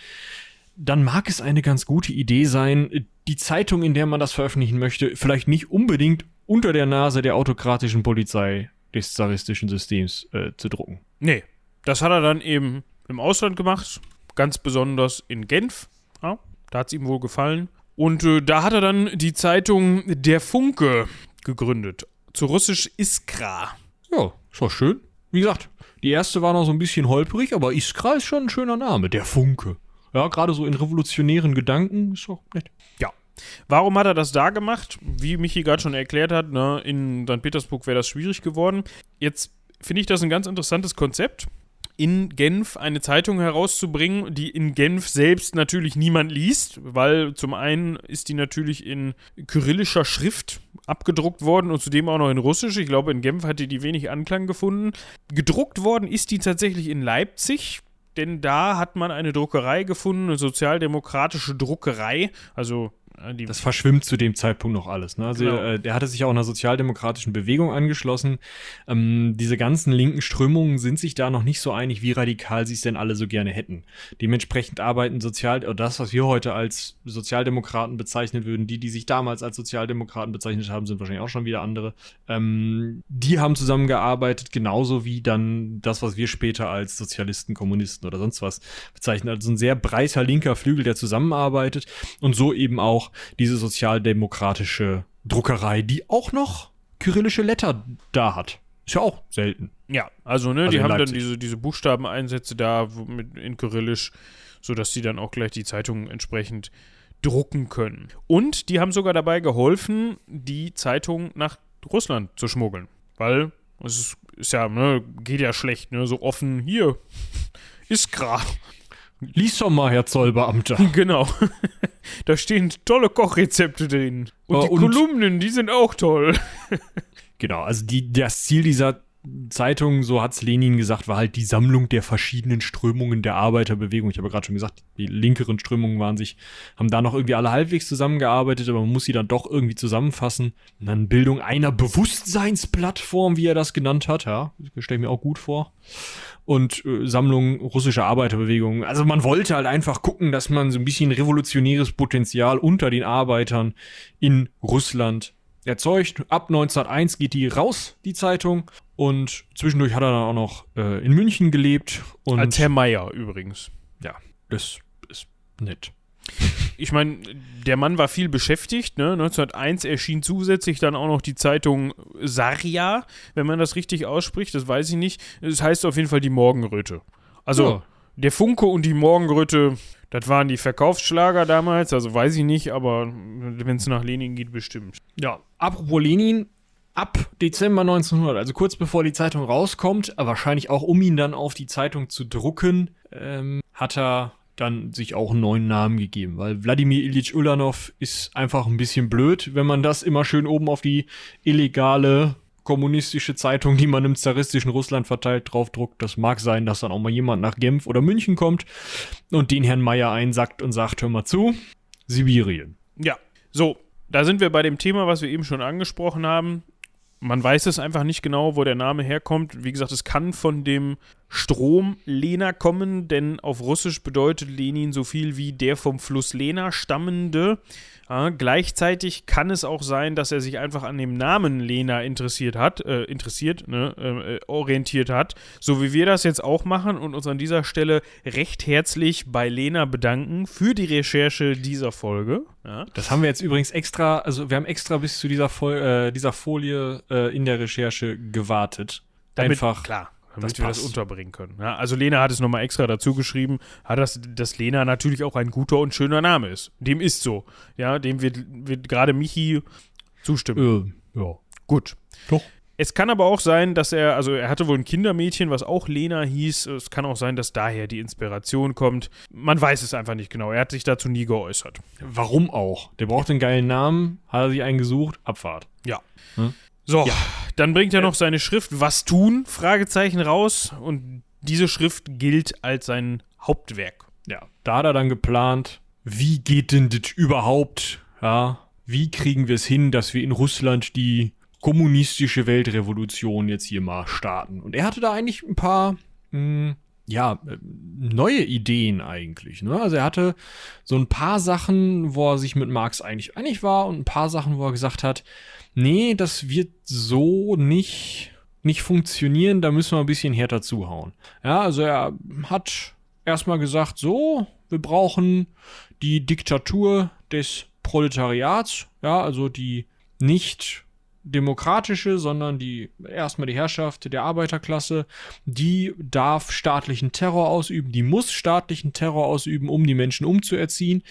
dann mag es eine ganz gute Idee sein, die Zeitung, in der man das veröffentlichen möchte, vielleicht nicht unbedingt unter der Nase der autokratischen Polizei des zaristischen Systems äh, zu drucken. Nee, das hat er dann eben im Ausland gemacht, ganz besonders in Genf. Ja, da hat es ihm wohl gefallen. Und äh, da hat er dann die Zeitung Der Funke gegründet. Zu russisch Iskra. Ja, ist doch schön. Wie gesagt, die erste war noch so ein bisschen holprig, aber Iskra ist schon ein schöner Name. Der Funke. Ja, gerade so in revolutionären Gedanken ist auch nett. Ja. Warum hat er das da gemacht? Wie Michi gerade schon erklärt hat, ne, in St. Petersburg wäre das schwierig geworden. Jetzt finde ich das ein ganz interessantes Konzept in Genf eine Zeitung herauszubringen, die in Genf selbst natürlich niemand liest, weil zum einen ist die natürlich in kyrillischer Schrift abgedruckt worden und zudem auch noch in Russisch. Ich glaube, in Genf hatte die wenig Anklang gefunden. Gedruckt worden ist die tatsächlich in Leipzig denn da hat man eine Druckerei gefunden, eine sozialdemokratische Druckerei, also die das verschwimmt zu dem Zeitpunkt noch alles. Ne? Also genau. äh, der hatte sich auch einer sozialdemokratischen Bewegung angeschlossen. Ähm, diese ganzen linken Strömungen sind sich da noch nicht so einig, wie radikal sie es denn alle so gerne hätten. Dementsprechend arbeiten Sozial oder das, was wir heute als Sozialdemokraten bezeichnen würden, die, die sich damals als Sozialdemokraten bezeichnet haben, sind wahrscheinlich auch schon wieder andere. Ähm, die haben zusammengearbeitet, genauso wie dann das, was wir später als Sozialisten, Kommunisten oder sonst was bezeichnen. Also ein sehr breiter linker Flügel, der zusammenarbeitet und so eben auch auch diese sozialdemokratische Druckerei, die auch noch kyrillische Letter da hat. Ist ja auch selten. Ja, also, ne, also die haben Leipzig. dann diese, diese Buchstabeneinsätze da mit, in Kyrillisch, sodass die dann auch gleich die Zeitung entsprechend drucken können. Und die haben sogar dabei geholfen, die Zeitung nach Russland zu schmuggeln. Weil es ist, ist ja, ne, geht ja schlecht, ne, so offen, hier, <laughs> ist gerade. Lies doch mal, Herr Zollbeamter. <laughs> Genau. da stehen tolle Kochrezepte drin. Und Äh, die und- Kolumnen, die sind auch toll. Genau, also die, das Ziel dieser Zeitung, so hat's Lenin gesagt, war halt die Sammlung der verschiedenen Strömungen der Arbeiterbewegung. Ich habe ja gerade schon gesagt, die linkeren Strömungen waren sich, haben da noch irgendwie alle halbwegs zusammengearbeitet, aber man muss sie dann doch irgendwie zusammenfassen. Und dann Bildung einer Bewusstseinsplattform, wie er das genannt hat, ja, stelle ich mir auch gut vor. Und äh, Sammlung russischer Arbeiterbewegung. Also man wollte halt einfach gucken, dass man so ein bisschen revolutionäres Potenzial unter den Arbeitern in Russland erzeugt. Ab 1901 geht die raus, die Zeitung. Und zwischendurch hat er dann auch noch äh, in München gelebt. Und Als Herr Meier übrigens. ja, das ist nett. <laughs> Ich meine, der Mann war viel beschäftigt. Ne? 1901 erschien zusätzlich dann auch noch die Zeitung Sarja, wenn man das richtig ausspricht. Das weiß ich nicht. Es heißt auf jeden Fall die Morgenröte. Also Ja. der Funke und die Morgenröte, das waren die Verkaufsschlager damals. Also weiß ich nicht, aber wenn es nach Lenin geht, bestimmt. Ja, apropos Lenin, ab Dezember 1900, also kurz bevor die Zeitung rauskommt, wahrscheinlich auch um ihn dann auf die Zeitung zu drucken, ähm, hat er dann sich auch einen neuen Namen gegeben, weil Wladimir Ilyich Ulyanov ist einfach ein bisschen blöd, wenn man das immer schön oben auf die illegale kommunistische Zeitung, die man im zaristischen Russland verteilt, draufdruckt. Das mag sein, dass dann auch mal jemand nach Genf oder München kommt und den Herrn Meier einsackt und sagt, hör mal zu, Sibirien. Ja, so, da sind wir bei dem Thema, was wir eben schon angesprochen haben. Man weiß es einfach nicht genau, wo der Name herkommt. Wie gesagt, es kann von dem Strom Lena kommen, denn auf Russisch bedeutet Lenin so viel wie der vom Fluss Lena stammende. Ja, gleichzeitig kann es auch sein, dass er sich einfach an dem Namen Lena interessiert hat, äh, interessiert, ne, äh, orientiert hat, so wie wir das jetzt auch machen und uns an dieser Stelle recht herzlich bei Lena bedanken für die Recherche dieser Folge. Ja. Das haben wir jetzt übrigens extra, also wir haben extra bis zu dieser, Fol äh, dieser Folie äh, in der Recherche gewartet. Einfach. klar, damit das wir das unterbringen können. Ja, also Lena hat es nochmal extra dazu geschrieben, hat das, dass Lena natürlich auch ein guter und schöner Name ist. Dem ist so. Ja, dem wird, wird gerade Michi zustimmen. Äh, ja. Gut. Doch. Es kann aber auch sein, dass er, also er hatte wohl ein Kindermädchen, was auch Lena hieß. Es kann auch sein, dass daher die Inspiration kommt. Man weiß es einfach nicht genau. Er hat sich dazu nie geäußert. Warum auch? Der braucht einen geilen Namen, hat er sich einen gesucht, Abfahrt. Ja. Hm? So, dann bringt er noch seine Schrift Was tun? Fragezeichen raus und diese Schrift gilt als sein Hauptwerk. Ja. Da hat er dann geplant, wie geht denn das überhaupt? Ja. Wie kriegen wir es hin, dass wir in Russland die kommunistische Weltrevolution jetzt hier mal starten? Und er hatte da eigentlich ein paar, mh, ja, äh, neue Ideen eigentlich. Ne? Also er hatte so ein paar Sachen, wo er sich mit Marx eigentlich einig war und ein paar Sachen, wo er gesagt hat, nee, das wird so nicht, nicht funktionieren, da müssen wir ein bisschen härter zuhauen. Ja, also er hat erstmal gesagt, so, wir brauchen die Diktatur des Proletariats, ja, also die nicht demokratische, sondern die erstmal die Herrschaft der Arbeiterklasse, die darf staatlichen Terror ausüben, die muss staatlichen Terror ausüben, um die Menschen umzuerziehen.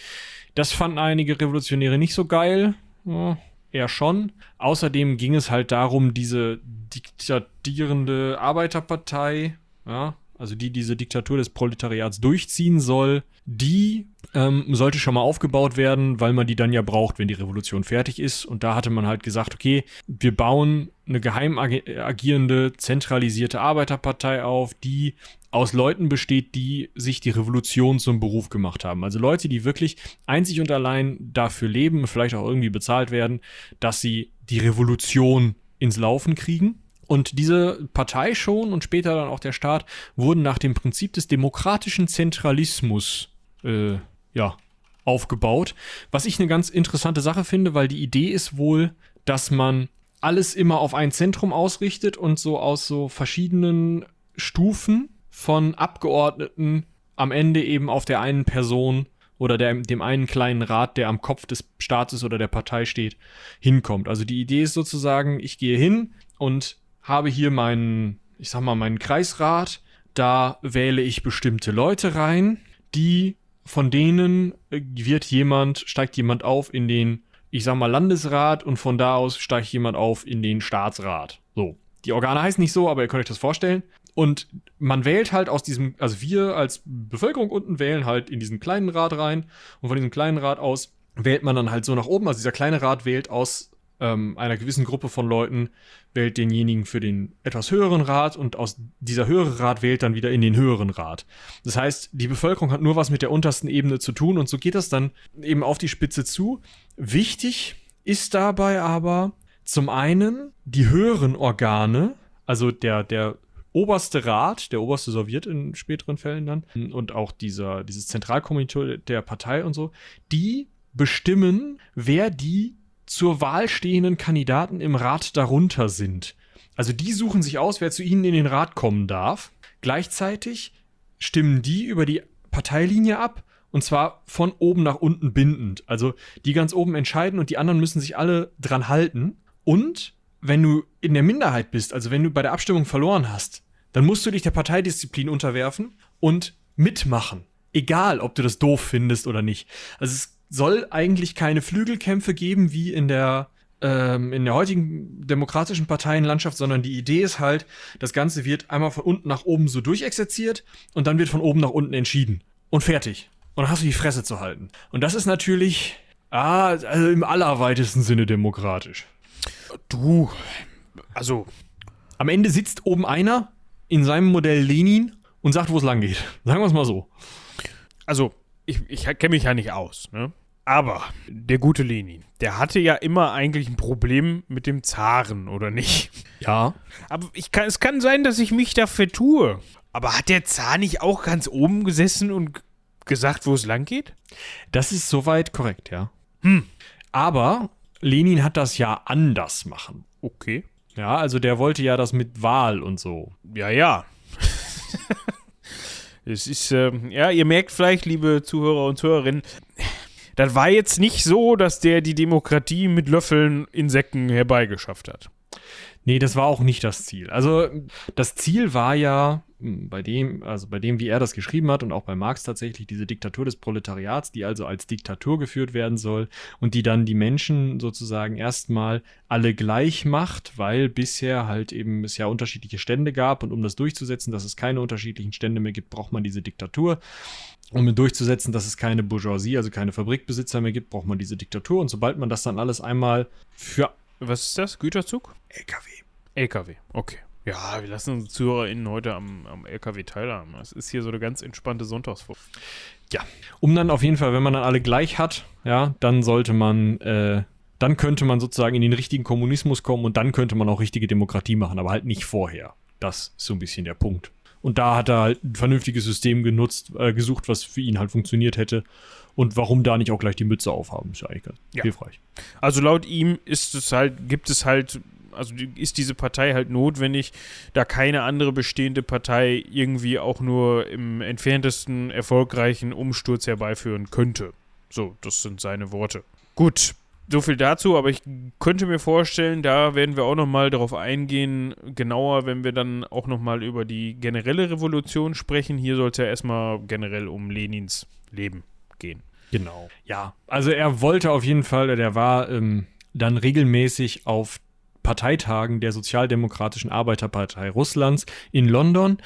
Das fanden einige Revolutionäre nicht so geil. Ja, eher schon. Außerdem ging es halt darum, diese diktatierende Arbeiterpartei, ja, also die diese Diktatur des Proletariats durchziehen soll, die ähm, sollte schon mal aufgebaut werden, weil man die dann ja braucht, wenn die Revolution fertig ist. Und da hatte man halt gesagt, okay, wir bauen eine geheim agi- agierende, zentralisierte Arbeiterpartei auf, die aus Leuten besteht, die sich die Revolution zum Beruf gemacht haben. Also Leute, die wirklich einzig und allein dafür leben, vielleicht auch irgendwie bezahlt werden, dass sie die Revolution ins Laufen kriegen. Und diese Partei schon und später dann auch der Staat wurden nach dem Prinzip des demokratischen Zentralismus äh, ja, aufgebaut. Was ich eine ganz interessante Sache finde, weil die Idee ist wohl, dass man alles immer auf ein Zentrum ausrichtet und so aus so verschiedenen Stufen von Abgeordneten am Ende eben auf der einen Person oder der, dem einen kleinen Rat, der am Kopf des Staates oder der Partei steht, hinkommt. Also die Idee ist sozusagen, ich gehe hin und habe hier meinen, ich sag mal, meinen Kreisrat, da wähle ich bestimmte Leute rein, die von denen äh, wird jemand, steigt jemand auf in den, ich sag mal, Landesrat und von da aus steigt jemand auf in den Staatsrat. So. Die Organe heißen nicht so, aber ihr könnt euch das vorstellen. Und man wählt halt aus diesem, also wir als Bevölkerung unten wählen halt in diesen kleinen Rat rein und von diesem kleinen Rat aus wählt man dann halt so nach oben. Also dieser kleine Rat wählt aus ähm, einer gewissen Gruppe von Leuten, wählt denjenigen für den etwas höheren Rat und aus dieser höhere Rat wählt dann wieder in den höheren Rat. Das heißt, die Bevölkerung hat nur was mit der untersten Ebene zu tun und so geht das dann eben auf die Spitze zu. Wichtig ist dabei aber zum einen die höheren Organe, also der, der oberste Rat, der oberste Sowjet in späteren Fällen dann und auch dieser, dieses Zentralkomitee der Partei und so, die bestimmen, wer die zur Wahl stehenden Kandidaten im Rat darunter sind. Also die suchen sich aus, wer zu ihnen in den Rat kommen darf. Gleichzeitig stimmen die über die Parteilinie ab und zwar von oben nach unten bindend. Also die ganz oben entscheiden und die anderen müssen sich alle dran halten. Und wenn du in der Minderheit bist, also wenn du bei der Abstimmung verloren hast, dann musst du dich der Parteidisziplin unterwerfen und mitmachen. Egal, ob du das doof findest oder nicht. Also es soll eigentlich keine Flügelkämpfe geben wie in der ähm, in der heutigen demokratischen Parteienlandschaft, sondern die Idee ist halt, das Ganze wird einmal von unten nach oben so durchexerziert und dann wird von oben nach unten entschieden. Und fertig. Und dann hast du die Fresse zu halten. Und das ist natürlich, ah, also im allerweitesten Sinne demokratisch. Du, also. Am Ende sitzt oben einer in seinem Modell Lenin und sagt, wo es lang geht. Sagen wir es mal so. Also, ich, ich kenne mich ja nicht aus, ne? Aber der gute Lenin, der hatte ja immer eigentlich ein Problem mit dem Zaren, oder nicht? Ja. Aber ich kann, es kann sein, dass ich mich da vertue. Aber hat der Zar nicht auch ganz oben gesessen und gesagt, wo es lang geht? Das ist soweit korrekt, ja. Hm. Aber Lenin hat das ja anders machen. Okay. Ja, also der wollte ja das mit Wahl und so. Ja, ja. <laughs> Es ist, äh, ja, ihr merkt vielleicht, liebe Zuhörer und Zuhörerinnen, das war jetzt nicht so, dass der die Demokratie mit Löffeln in Säcken herbeigeschafft hat. Nee, das war auch nicht das Ziel. Also das Ziel war ja hm, bei dem, also bei dem, wie er das geschrieben hat und auch bei Marx tatsächlich diese Diktatur des Proletariats, die also als Diktatur geführt werden soll und die dann die Menschen sozusagen erstmal alle gleich macht, weil bisher halt eben es ja unterschiedliche Stände gab und um das durchzusetzen, dass es keine unterschiedlichen Stände mehr gibt, braucht man diese Diktatur. Um durchzusetzen, dass es keine Bourgeoisie, also keine Fabrikbesitzer mehr gibt, braucht man diese Diktatur. Und sobald man das dann alles einmal für. Was ist das? Güterzug? LKW. LKW, okay. Ja, wir lassen unsere ZuhörerInnen heute am, am LKW teilhaben. Das ist hier so eine ganz entspannte Sonntagsfolge. Ja, um dann auf jeden Fall, wenn man dann alle gleich hat, ja, dann sollte man, äh, dann könnte man sozusagen in den richtigen Kommunismus kommen und dann könnte man auch richtige Demokratie machen, aber halt nicht vorher. Das ist so ein bisschen der Punkt. Und da hat er halt ein vernünftiges System genutzt, äh, gesucht, was für ihn halt funktioniert hätte. Und warum da nicht auch gleich die Mütze aufhaben, ist ja eigentlich ganz ja. hilfreich. Also laut ihm ist es halt, gibt es halt also ist diese Partei halt notwendig, da keine andere bestehende Partei irgendwie auch nur im entferntesten erfolgreichen Umsturz herbeiführen könnte. So, das sind seine Worte. Gut, so viel dazu, aber ich könnte mir vorstellen, da werden wir auch nochmal darauf eingehen, genauer, wenn wir dann auch nochmal über die generelle Revolution sprechen. Hier soll es ja erstmal generell um Lenins Leben gehen. Genau. Ja, also er wollte auf jeden Fall, der war ähm, dann regelmäßig auf Parteitagen der Sozialdemokratischen Arbeiterpartei Russlands in London.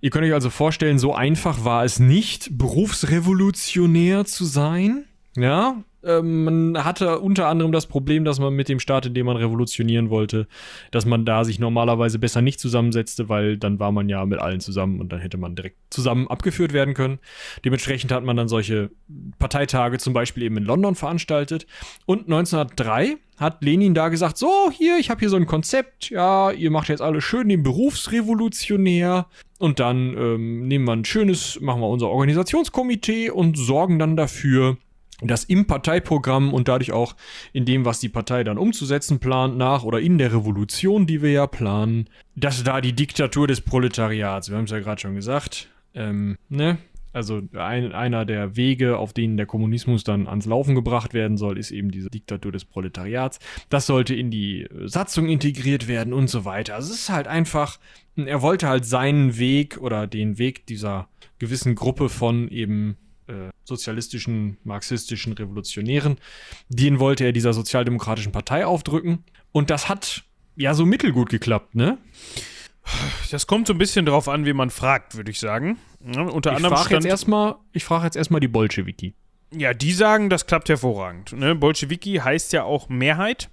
Ihr könnt euch also vorstellen, so einfach war es nicht, berufsrevolutionär zu sein. Ja, ähm, man hatte unter anderem das Problem, dass man mit dem Staat, in dem man revolutionieren wollte, dass man da sich normalerweise besser nicht zusammensetzte, weil dann war man ja mit allen zusammen und dann hätte man direkt zusammen abgeführt werden können. Dementsprechend hat man dann solche Parteitage zum Beispiel eben in London veranstaltet. Und 1903 hat Lenin da gesagt, so, hier, ich habe hier so ein Konzept, ja, ihr macht jetzt alle schön den Berufsrevolutionär und dann ähm, nehmen wir ein schönes, machen wir unser Organisationskomitee und sorgen dann dafür, dass im Parteiprogramm und dadurch auch in dem, was die Partei dann umzusetzen plant, nach oder in der Revolution, die wir ja planen, dass da die Diktatur des Proletariats, wir haben es ja gerade schon gesagt, ähm, ne? Also ein, einer der Wege, auf denen der Kommunismus dann ans Laufen gebracht werden soll, ist eben diese Diktatur des Proletariats. Das sollte in die Satzung integriert werden und so weiter. Also es ist halt einfach, er wollte halt seinen Weg oder den Weg dieser gewissen Gruppe von eben äh, sozialistischen, marxistischen Revolutionären. Den wollte er dieser sozialdemokratischen Partei aufdrücken. Und das hat ja so mittelgut geklappt, ne? Das kommt so ein bisschen drauf an, wie man fragt, würde ich sagen. Ja, unter Ich anderem frage jetzt stand, erstmal, ich frage jetzt erstmal die Bolschewiki. ja, die sagen, das klappt hervorragend. Ne? Bolschewiki heißt ja auch Mehrheit.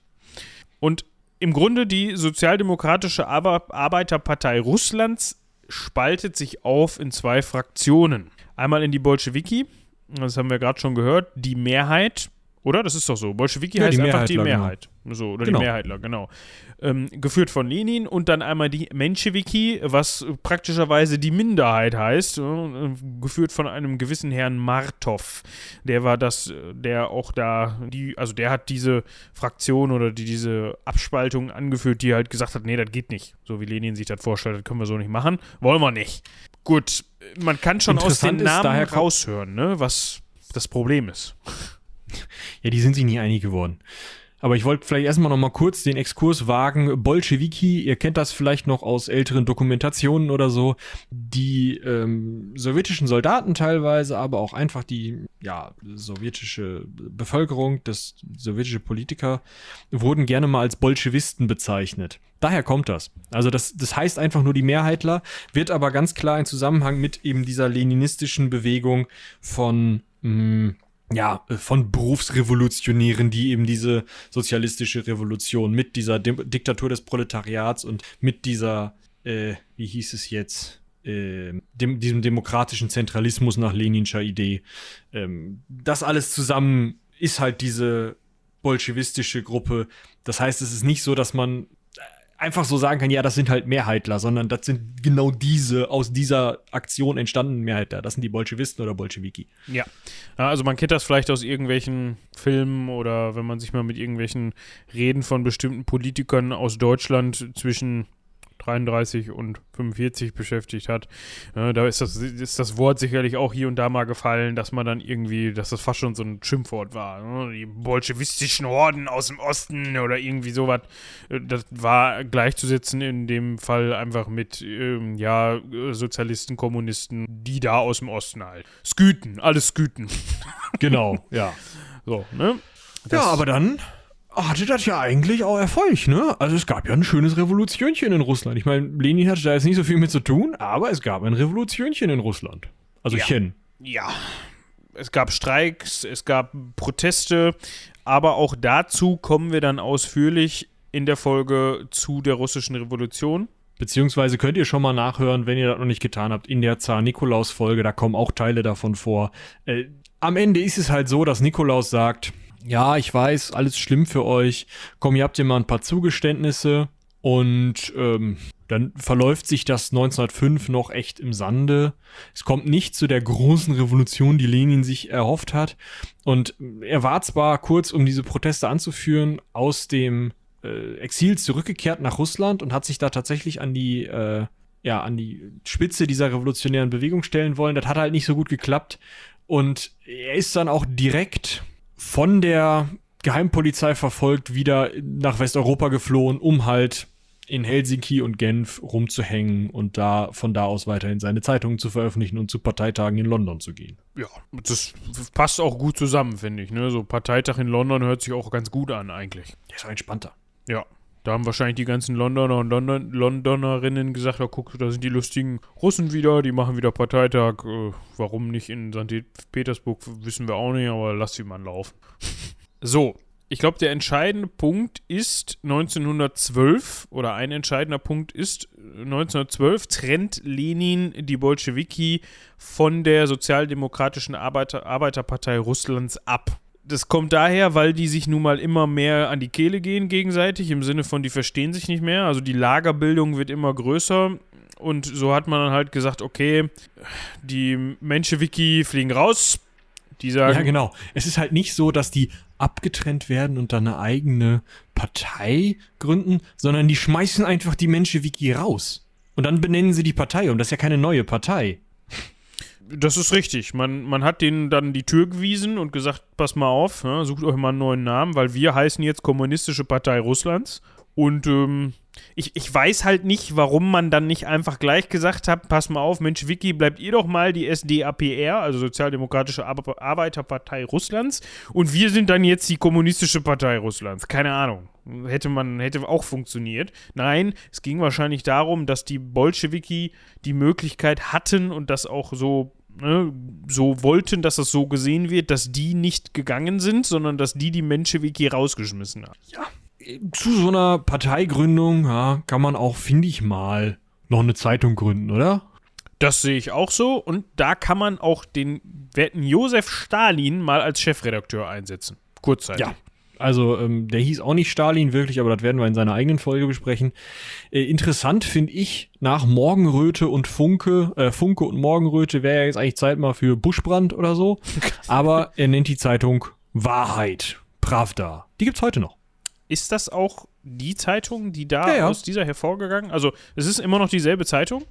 Und im Grunde die Sozialdemokratische Ar Arbeiterpartei Russlands spaltet sich auf in zwei Fraktionen. Einmal in die Bolschewiki, das haben wir gerade schon gehört, die Mehrheit, oder? Das ist doch so. Bolschewiki Ja, heißt einfach die genau. Mehrheit. So, oder Genau. die Mehrheitler, genau. Ähm, geführt von Lenin und dann einmal die Menschewiki, was praktischerweise die Minderheit heißt, äh, geführt von einem gewissen Herrn Martov. Der war das, der auch da, die, also der hat diese Fraktion oder die, diese Abspaltung angeführt, die halt gesagt hat, nee, das geht nicht. So wie Lenin sich das vorstellt, das können wir so nicht machen. Wollen wir nicht. Gut, man kann schon aus den Namen raushören, ne, was das Problem ist. Ja, die sind sich nie einig geworden. Aber ich wollte vielleicht erstmal noch mal kurz den Exkurs wagen. Bolschewiki, ihr kennt das vielleicht noch aus älteren Dokumentationen oder so. Die ähm, sowjetischen Soldaten teilweise, aber auch einfach die ja, sowjetische Bevölkerung, das sowjetische Politiker, wurden gerne mal als Bolschewisten bezeichnet. Daher kommt das. Also das, das heißt einfach nur die Mehrheitler, wird aber ganz klar in Zusammenhang mit eben dieser leninistischen Bewegung von mh, ja, äh, von Berufsrevolutionären, die eben diese sozialistische Revolution mit dieser Dem Diktatur des Proletariats und mit dieser, äh, wie hieß es jetzt, äh, dem, diesem demokratischen Zentralismus nach Leninscher Idee, ähm, das alles zusammen ist halt diese bolschewistische Gruppe. Das heißt, es ist nicht so, dass man einfach so sagen kann, ja, das sind halt Mehrheitler, sondern das sind genau diese aus dieser Aktion entstandenen Mehrheitler. Das sind die Bolschewisten oder Bolschewiki. Ja. Also man kennt das vielleicht aus irgendwelchen Filmen oder wenn man sich mal mit irgendwelchen Reden von bestimmten Politikern aus Deutschland zwischen 33 und 45 beschäftigt hat. Ja, da ist das, ist das Wort sicherlich auch hier und da mal gefallen, dass man dann irgendwie, dass das fast schon so ein Schimpfwort war. ne? Die bolschewistischen Horden aus dem Osten oder irgendwie sowas. Äh, Das war gleichzusetzen in dem Fall einfach mit, ähm, ja, äh, Sozialisten, Kommunisten, die da aus dem Osten halt. Sküten, alles Sküten. Genau, ja. So, ne? ja, aber dann hatte das ja eigentlich auch Erfolg, ne? Also es gab ja ein schönes Revolutionchen in Russland. Ich meine, Lenin hatte da jetzt nicht so viel mit zu tun, aber es gab ein Revolutionchen in Russland. Also Ja. Chen. ja, es gab Streiks, es gab Proteste, aber auch dazu kommen wir dann ausführlich in der Folge zu der russischen Revolution. Beziehungsweise könnt ihr schon mal nachhören, wenn ihr das noch nicht getan habt, in der Zar-Nikolaus-Folge, da kommen auch Teile davon vor. Äh, am Ende ist es halt so, dass Nikolaus sagt, ja, ich weiß, alles schlimm für euch. Komm, ihr habt hier mal ein paar Zugeständnisse. Und ähm, dann verläuft sich das 1905 noch echt im Sande. Es kommt nicht zu der großen Revolution, die Lenin sich erhofft hat. Und er war zwar kurz, um diese Proteste anzuführen, aus dem äh, Exil zurückgekehrt nach Russland und hat sich da tatsächlich an die, äh, ja, an die Spitze dieser revolutionären Bewegung stellen wollen. Das hat halt nicht so gut geklappt. Und er ist dann auch direkt von der Geheimpolizei verfolgt wieder nach Westeuropa geflohen, um halt in Helsinki und Genf rumzuhängen und da von da aus weiterhin seine Zeitungen zu veröffentlichen und zu Parteitagen in London zu gehen. Ja, das passt auch gut zusammen, finde ich. Ne? So Parteitag in London hört sich auch ganz gut an eigentlich. Der ist auch entspannter. Ja. Da haben wahrscheinlich die ganzen Londoner und London Londonerinnen gesagt, ja guck, da sind die lustigen Russen wieder, die machen wieder Parteitag. Äh, warum nicht in St. Petersburg, wissen wir auch nicht, aber lass sie mal laufen. <laughs> so, ich glaube, der entscheidende Punkt ist 1912, oder ein entscheidender Punkt ist, 1912 trennt Lenin die Bolschewiki von der Sozialdemokratischen Arbeiter Arbeiterpartei Russlands ab. Das kommt daher, weil die sich nun mal immer mehr an die Kehle gehen gegenseitig, im Sinne von, die verstehen sich nicht mehr. Also die Lagerbildung wird immer größer. Und so hat man dann halt gesagt, okay, die Menschewiki fliegen raus. Die sagen, Ja, genau. Es ist halt nicht so, dass die abgetrennt werden und dann eine eigene Partei gründen, sondern die schmeißen einfach die Menschewiki raus. Und dann benennen sie die Partei um. Das ist ja keine neue Partei. Das ist richtig. Man, man hat denen dann die Tür gewiesen und gesagt, pass mal auf, ja, sucht euch mal einen neuen Namen, weil wir heißen jetzt Kommunistische Partei Russlands. Und ähm, Ich, ich weiß halt nicht, warum man dann nicht einfach gleich gesagt hat, pass mal auf, Mensch, Vicky, bleibt ihr doch mal die SDAPR, also Sozialdemokratische Ar Arbeiterpartei Russlands, und wir sind dann jetzt die Kommunistische Partei Russlands. Keine Ahnung. Hätte man, hätte auch funktioniert. Nein, es ging wahrscheinlich darum, dass die Bolschewiki die Möglichkeit hatten und das auch so Ne, so wollten, dass das so gesehen wird, dass die nicht gegangen sind, sondern dass die die Menschewiki rausgeschmissen haben. Ja, zu so einer Parteigründung ja, kann man auch, finde ich mal, noch eine Zeitung gründen, oder? Das sehe ich auch so. Und da kann man auch den werten Josef Stalin mal als Chefredakteur einsetzen. Kurzzeitig. Ja. Also, ähm, der hieß auch nicht Stalin wirklich, aber das werden wir in seiner eigenen Folge besprechen. Äh, interessant finde ich, nach Morgenröte und Funke, äh, Funke und Morgenröte wäre ja jetzt eigentlich Zeit mal für Buschbrand oder so. <laughs> aber er nennt die Zeitung Wahrheit. Pravda. Die gibt's heute noch. Ist das auch die Zeitung, die da Ja, ja. aus dieser hervorgegangen? Also, es ist immer noch dieselbe Zeitung?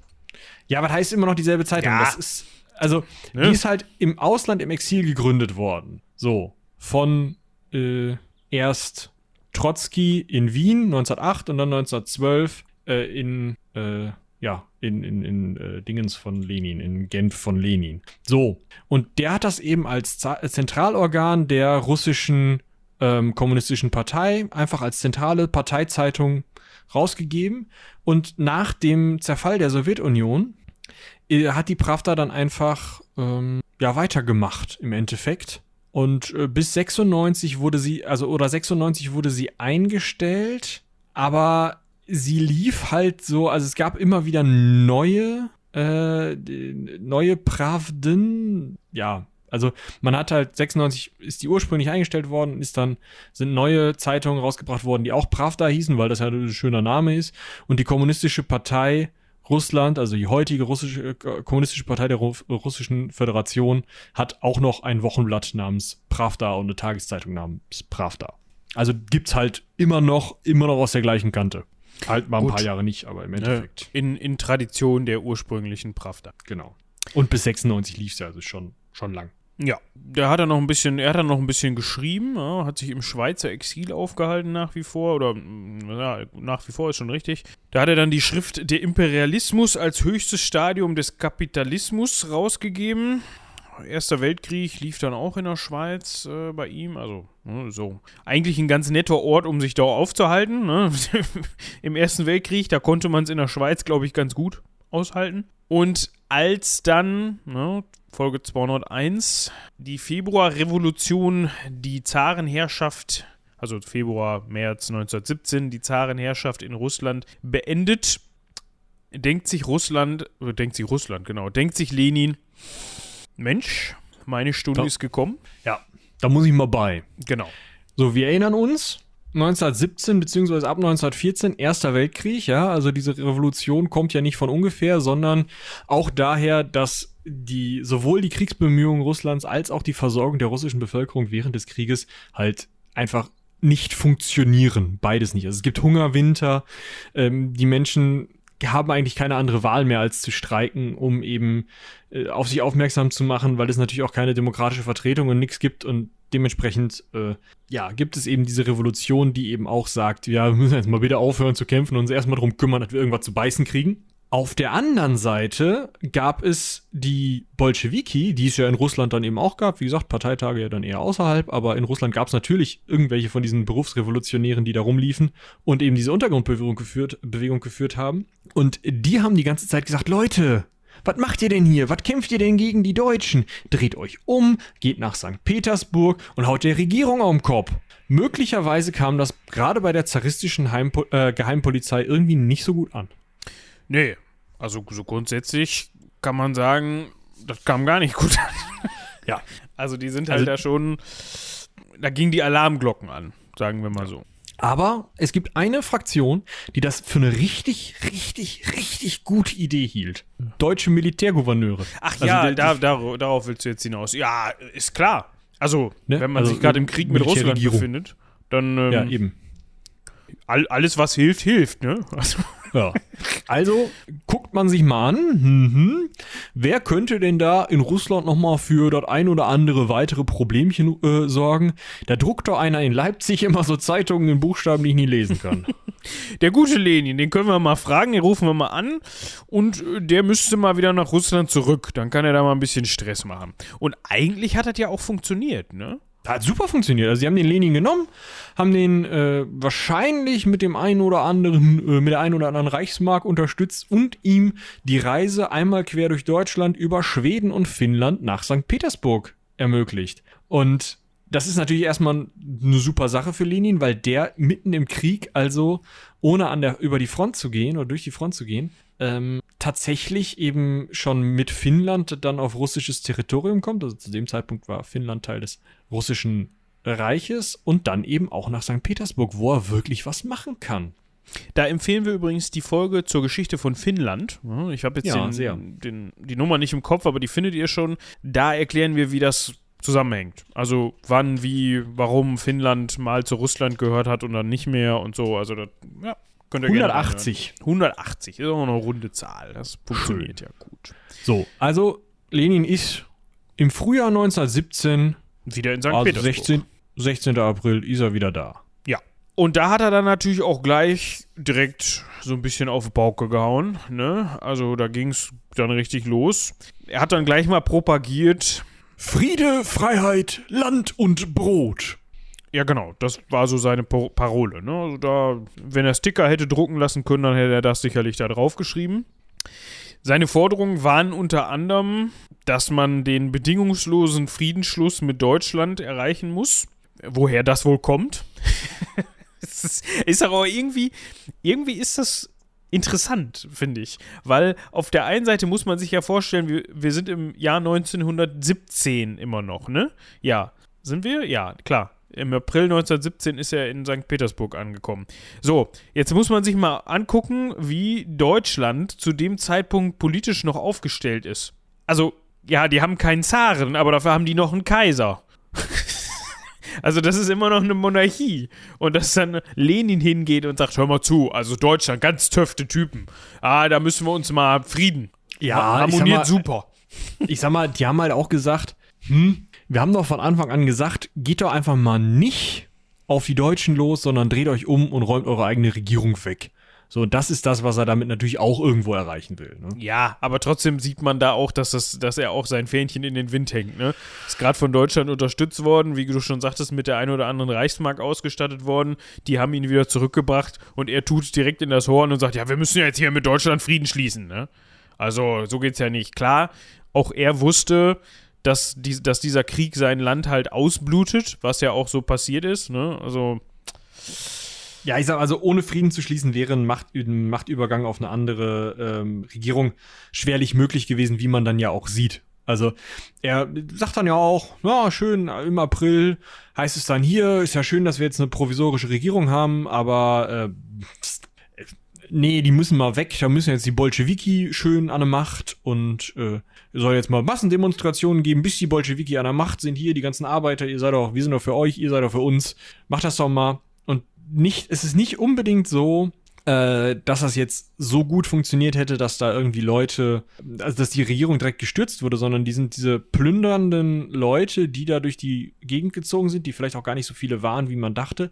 Ja, was heißt immer noch dieselbe Zeitung? Ja. Das ist, also, Ne? die ist halt im Ausland im Exil gegründet worden. So, von äh, erst Trotzki in Wien 1908 und dann 1912 äh, in, äh, ja, in, in, in äh, Dingens von Lenin, in Genf von Lenin. So, und der hat das eben als Za- Zentralorgan der russischen ähm, kommunistischen Partei, einfach als zentrale Parteizeitung rausgegeben. Und nach dem Zerfall der Sowjetunion äh, hat die Pravda dann einfach ähm, ja weitergemacht im Endeffekt. Und äh, bis 96 wurde sie, also oder 96 wurde sie eingestellt, aber sie lief halt so, also es gab immer wieder neue, äh, neue Pravden, ja. Also man hat halt 96 ist die ursprünglich eingestellt worden, ist dann sind neue Zeitungen rausgebracht worden, die auch Pravda hießen, weil das ja ein schöner Name ist. Und die kommunistische Partei Russland, also die heutige russische, äh, kommunistische Partei der Ru Russischen Föderation, hat auch noch ein Wochenblatt namens Pravda und eine Tageszeitung namens Pravda. Also gibt's halt immer noch, immer noch aus der gleichen Kante. Halt mal ein Gut. paar Jahre nicht, aber im Endeffekt. In, in Tradition der ursprünglichen Pravda. Genau. Und bis 96 lief's ja, also schon, schon lang. Ja, der hat dann noch ein bisschen, er hat dann noch ein bisschen geschrieben, ja, hat sich im Schweizer Exil aufgehalten nach wie vor, oder mm, ja, nach wie vor ist schon richtig. Da hat er dann die Schrift Der Imperialismus als höchstes Stadium des Kapitalismus rausgegeben. Erster Weltkrieg lief dann auch in der Schweiz äh, bei ihm, also ne, so. Eigentlich ein ganz netter Ort, um sich da aufzuhalten. Ne? <laughs> Im Ersten Weltkrieg, da konnte man es in der Schweiz, glaube ich, ganz gut aushalten. Und als dann, ne, Folge 201, die Februarrevolution, die Zarenherrschaft, also Februar, März 1917, die Zarenherrschaft in Russland beendet, denkt sich Russland, oder denkt sich Russland, genau, denkt sich Lenin, Mensch, meine Stunde Ja. ist gekommen. Ja, da muss ich mal bei. Genau. So, wir erinnern uns, 1917 beziehungsweise ab 1914 Erster Weltkrieg, ja, also diese Revolution kommt ja nicht von ungefähr, sondern auch daher, dass die sowohl die Kriegsbemühungen Russlands als auch die Versorgung der russischen Bevölkerung während des Krieges halt einfach nicht funktionieren, beides nicht. Also es gibt Hunger, Winter, ähm, die Menschen haben eigentlich keine andere Wahl mehr als zu streiken, um eben äh, auf sich aufmerksam zu machen, weil es natürlich auch keine demokratische Vertretung und nichts gibt und dementsprechend äh, ja, gibt es eben diese Revolution, die eben auch sagt, ja, wir müssen jetzt mal wieder aufhören zu kämpfen und uns erstmal darum kümmern, dass wir irgendwas zu beißen kriegen. Auf der anderen Seite gab es die Bolschewiki, die es ja in Russland dann eben auch gab. Wie gesagt, Parteitage ja dann eher außerhalb, aber in Russland gab es natürlich irgendwelche von diesen Berufsrevolutionären, die da rumliefen und eben diese Untergrundbewegung geführt, Bewegung geführt haben. Und die haben die ganze Zeit gesagt, Leute, was macht ihr denn hier? Was kämpft ihr denn gegen die Deutschen? Dreht euch um, geht nach St. Petersburg und haut der Regierung auf den Kopf. Möglicherweise kam das gerade bei der zaristischen Heimpo äh, Geheimpolizei irgendwie nicht so gut an. Nee, also so grundsätzlich kann man sagen, das kam gar nicht gut an. <laughs> Ja. Also die sind halt Also- da schon, da gingen die Alarmglocken an, sagen wir mal so. Aber es gibt eine Fraktion, die das für eine richtig, richtig, richtig gute Idee hielt. Deutsche Militärgouverneure. Ach Also ja, da, dar- darauf willst du jetzt hinaus. Ja, ist klar. Also, Ne? wenn man Also, sich gerade im Krieg mit Russland befindet, dann ähm, Ja, eben. all, alles, was hilft, hilft, ne? Also, Ja. Also guckt man sich mal an. Mhm. Wer könnte denn da in Russland nochmal für das ein oder andere weitere Problemchen äh, sorgen? Da druckt doch einer in Leipzig immer so Zeitungen in Buchstaben, die ich nie lesen kann. <laughs> Der gute Lenin, den können wir mal fragen, den rufen wir mal an und äh, der müsste mal wieder nach Russland zurück. Dann kann er da mal ein bisschen Stress machen. Und eigentlich hat das ja auch funktioniert, ne? Hat super funktioniert. Also sie haben den Lenin genommen, haben den äh, wahrscheinlich mit dem einen oder anderen, äh, mit der einen oder anderen Reichsmark unterstützt und ihm die Reise einmal quer durch Deutschland über Schweden und Finnland nach St. Petersburg ermöglicht. Und das ist natürlich erstmal eine super Sache für Lenin, weil der mitten im Krieg, also ohne an der, über die Front zu gehen oder durch die Front zu gehen, ähm, tatsächlich eben schon mit Finnland dann auf russisches Territorium kommt. Also zu dem Zeitpunkt war Finnland Teil des russischen Reiches und dann eben auch nach St. Petersburg, wo er wirklich was machen kann. Da empfehlen wir übrigens die Folge zur Geschichte von Finnland. Ich habe jetzt Ja, den. Den, die Nummer nicht im Kopf, aber die findet ihr schon. Da erklären wir, wie das zusammenhängt. Also wann, wie, warum Finnland mal zu Russland gehört hat und dann nicht mehr und so. Also das, ja, könnt ihr gerne 180. reinhören. 180 ist auch eine runde Zahl. Das funktioniert ja gut. So, also Lenin ist im Frühjahr 1917, Wieder in St. also Petersburg. 16, 16. April, ist er wieder da. Ja. Und da hat er dann natürlich auch gleich direkt so ein bisschen auf die Pauke gehauen. Ne? Also da ging es dann richtig los. Er hat dann gleich mal propagiert. Friede, Freiheit, Land und Brot. Ja, genau, das war so seine Parole. Ne? Also da, wenn er Sticker hätte drucken lassen können, dann hätte er das sicherlich da drauf geschrieben. Seine Forderungen waren unter anderem, dass man den bedingungslosen Friedensschluss mit Deutschland erreichen muss. Woher das wohl kommt? <laughs> ist, ist aber irgendwie, irgendwie ist das interessant, finde ich. Weil auf der einen Seite muss man sich ja vorstellen, wir, wir sind im Jahr 1917 immer noch, ne? Ja. Sind wir? Ja, klar. Im April 1917 ist er in St. Petersburg angekommen. So, jetzt muss man sich mal angucken, wie Deutschland zu dem Zeitpunkt politisch noch aufgestellt ist. Also, ja, die haben keinen Zaren, aber dafür haben die noch einen Kaiser. <laughs> Also das ist immer noch eine Monarchie. Und dass dann Lenin hingeht und sagt, hör mal zu, also Deutschland, ganz töfte Typen. Ah, da müssen wir uns mal Frieden. Ja, harmoniert mal- super. Ich sag mal, die haben halt auch gesagt, hm, wir haben doch von Anfang an gesagt, geht doch einfach mal nicht auf die Deutschen los, sondern dreht euch um und räumt eure eigene Regierung weg. So, und das ist das, was er damit natürlich auch irgendwo erreichen will. Ne? Ja, aber trotzdem sieht man da auch, dass, das, dass er auch sein Fähnchen in den Wind hängt. Ne? Ist gerade von Deutschland unterstützt worden, wie du schon sagtest, mit der ein oder anderen Reichsmark ausgestattet worden. Die haben ihn wieder zurückgebracht und er tut direkt in das Horn und sagt, ja, wir müssen jetzt hier mit Deutschland Frieden schließen. Ne? Also so geht's ja nicht. Klar, auch er wusste, dass, die, dass dieser Krieg sein Land halt ausblutet, was ja auch so passiert ist. Ne? Also Ja, ich sag also, ohne Frieden zu schließen wäre ein, Macht, ein Machtübergang auf eine andere ähm, Regierung schwerlich möglich gewesen, wie man dann ja auch sieht. Also er sagt dann ja auch, ja, schön, im April heißt es dann hier, ist ja schön, dass wir jetzt eine provisorische Regierung haben, aber äh, äh, nee, die müssen mal weg, da müssen jetzt die Bolschewiki schön an der Macht und äh, soll jetzt mal Massendemonstrationen geben, bis die Bolschewiki an der Macht sind. Hier, die ganzen Arbeiter, ihr seid doch, wir sind doch für euch, ihr seid doch für uns. Macht das doch mal. Nicht, es ist nicht unbedingt so, äh, dass das jetzt so gut funktioniert hätte, dass da irgendwie Leute, also dass die Regierung direkt gestürzt wurde, sondern die sind diese plündernden Leute, die da durch die Gegend gezogen sind, die vielleicht auch gar nicht so viele waren, wie man dachte,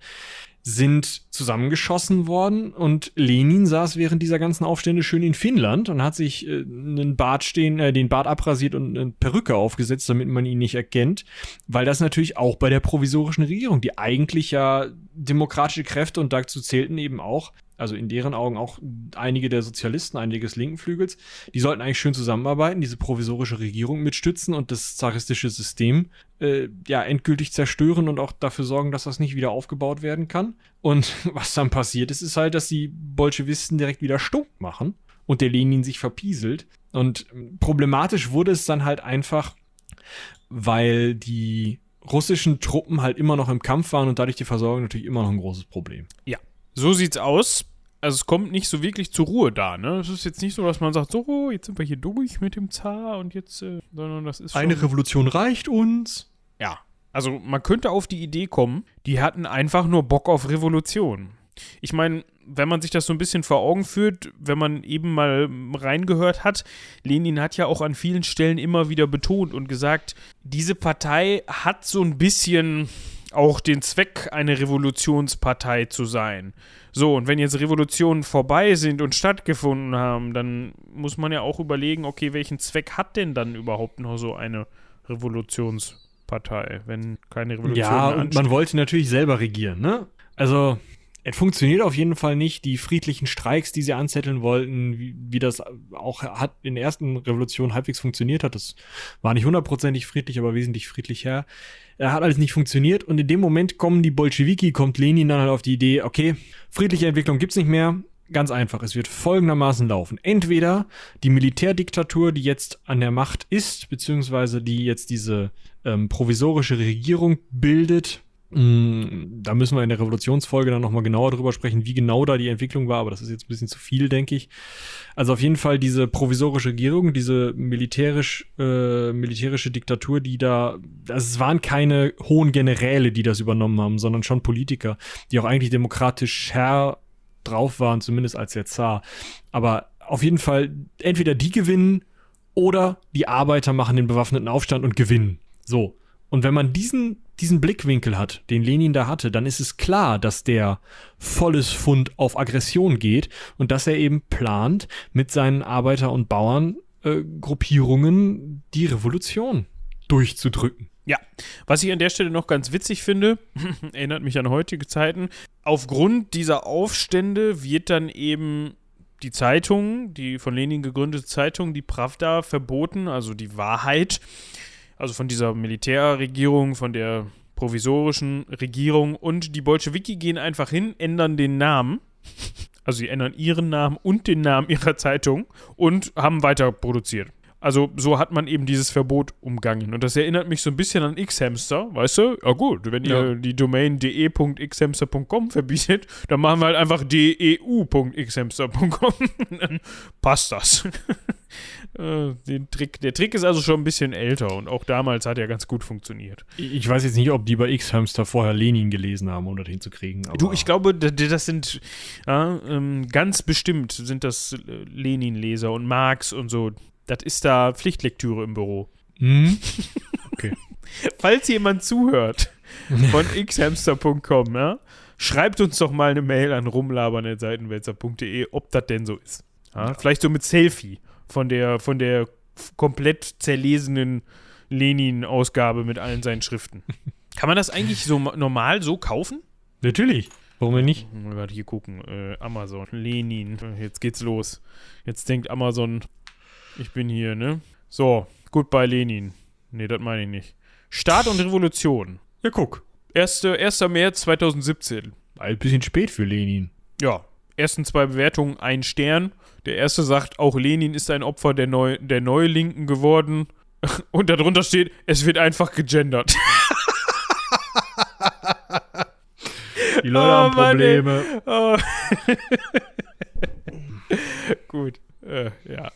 sind zusammengeschossen worden und Lenin saß während dieser ganzen Aufstände schön in Finnland und hat sich äh, einen Bart stehen, äh, den Bart abrasiert und eine Perücke aufgesetzt, damit man ihn nicht erkennt, weil das natürlich auch bei der provisorischen Regierung, die eigentlich ja demokratische Kräfte und dazu zählten eben auch, also in deren Augen auch einige der Sozialisten, einige des linken Flügels, die sollten eigentlich schön zusammenarbeiten, diese provisorische Regierung mitstützen und das zaristische System äh, ja endgültig zerstören und auch dafür sorgen, dass das nicht wieder aufgebaut werden kann. Und <laughs> was dann passiert ist, ist halt, dass die Bolschewisten direkt wieder stunk machen und der Lenin sich verpieselt. Und problematisch wurde es dann halt einfach, weil die russischen Truppen halt immer noch im Kampf waren und dadurch die Versorgung natürlich immer noch ein großes Problem. So sieht's aus. Also es kommt nicht so wirklich zur Ruhe da, ne? Es ist jetzt nicht so, dass man sagt, so, jetzt sind wir hier durch mit dem Zar und jetzt, äh, sondern das ist schon, Revolution reicht uns. Ja. Also man könnte auf die Idee kommen, die hatten einfach nur Bock auf Revolution. ich meine, wenn man sich das so ein bisschen vor Augen führt, wenn man eben mal reingehört hat, Lenin hat ja auch an vielen Stellen immer wieder betont und gesagt, diese Partei hat so ein bisschen auch den Zweck, eine Revolutionspartei zu sein. So, und wenn jetzt Revolutionen vorbei sind und stattgefunden haben, dann muss man ja auch überlegen, okay, welchen Zweck hat denn dann überhaupt noch so eine Revolutionspartei, wenn keine Revolution Ja, und man wollte natürlich selber regieren, ne? Also, es funktioniert auf jeden Fall nicht. Die friedlichen Streiks, die sie anzetteln wollten, wie, wie das auch hat in der ersten Revolution halbwegs funktioniert hat, das war nicht hundertprozentig friedlich, aber wesentlich friedlicher. Er hat alles nicht funktioniert und in dem Moment kommen die Bolschewiki, kommt Lenin dann halt auf die Idee, okay, friedliche Entwicklung gibt's nicht mehr. Ganz einfach, es wird folgendermaßen laufen. Entweder die Militärdiktatur, die jetzt an der Macht ist, beziehungsweise die jetzt diese ähm, provisorische Regierung bildet, da müssen wir in der Revolutionsfolge dann nochmal genauer drüber sprechen, wie genau da die Entwicklung war, aber das ist jetzt ein bisschen zu viel, denke ich. Also auf jeden Fall diese provisorische Regierung, diese militärisch, äh, militärische Diktatur, die da, also es waren keine hohen Generäle, die das übernommen haben, sondern schon Politiker, die auch eigentlich demokratisch Herr drauf waren, zumindest als der Zar. Aber auf jeden Fall, entweder die gewinnen oder die Arbeiter machen den bewaffneten Aufstand und gewinnen. So. Und wenn man diesen, diesen Blickwinkel hat, den Lenin da hatte, dann ist es klar, dass der volles Fund auf Aggression geht und dass er eben plant, mit seinen Arbeiter- und Bauerngruppierungen äh, die Revolution durchzudrücken. Ja, was ich an der Stelle noch ganz witzig finde, <laughs> erinnert mich an heutige Zeiten, aufgrund dieser Aufstände wird dann eben die Zeitung, die von Lenin gegründete Zeitung, die Pravda, verboten, also die Wahrheit also von dieser Militärregierung, von der provisorischen Regierung und die Bolschewiki gehen einfach hin, ändern den Namen. Also sie ändern ihren Namen und den Namen ihrer Zeitung und haben weiter produziert. Also so hat man eben dieses Verbot umgangen. Und das erinnert mich so ein bisschen an X-Hamster, weißt du? Ja gut, wenn ja. ihr die Domain de.xhamster.com verbietet, dann machen wir halt einfach deu.xhamster.com. <laughs> dann passt das. <laughs> Äh, den Trick, der Trick ist also schon ein bisschen älter und auch damals hat er ganz gut funktioniert. Ich weiß jetzt nicht, ob die bei X-Hamster vorher Lenin gelesen haben, um das hinzukriegen. du, ich glaube, das sind ja, ähm, ganz bestimmt sind das äh, Lenin-Leser und Marx und so. Das ist da Pflichtlektüre im Büro. Hm? <laughs> Okay. Falls jemand zuhört von <laughs> xhamster.com, ja, schreibt uns doch mal eine Mail an rumlabern.seitenwälzer.de, ob das denn so ist. Ja, ja. Vielleicht so mit Selfie von der, von der komplett zerlesenen Lenin-Ausgabe mit allen seinen Schriften. Kann man das eigentlich so normal so kaufen? Natürlich. Warum denn nicht? Warte, hier gucken. Äh, Amazon. Lenin. Jetzt geht's los. Jetzt denkt Amazon, ich bin hier, ne? So, Goodbye Lenin. Nee, das meine ich nicht. Staat und Revolution. Ja, guck. 1. 1. März 2017. Ein bisschen spät für Lenin. Ja, ersten zwei Bewertungen ein Stern. Der erste sagt, auch Lenin ist ein Opfer der, Neu der Neulinken geworden. <laughs> Und darunter steht, es wird einfach gegendert. <laughs> Die Leute oh, haben Probleme. Oh. <laughs> Gut, äh, ja.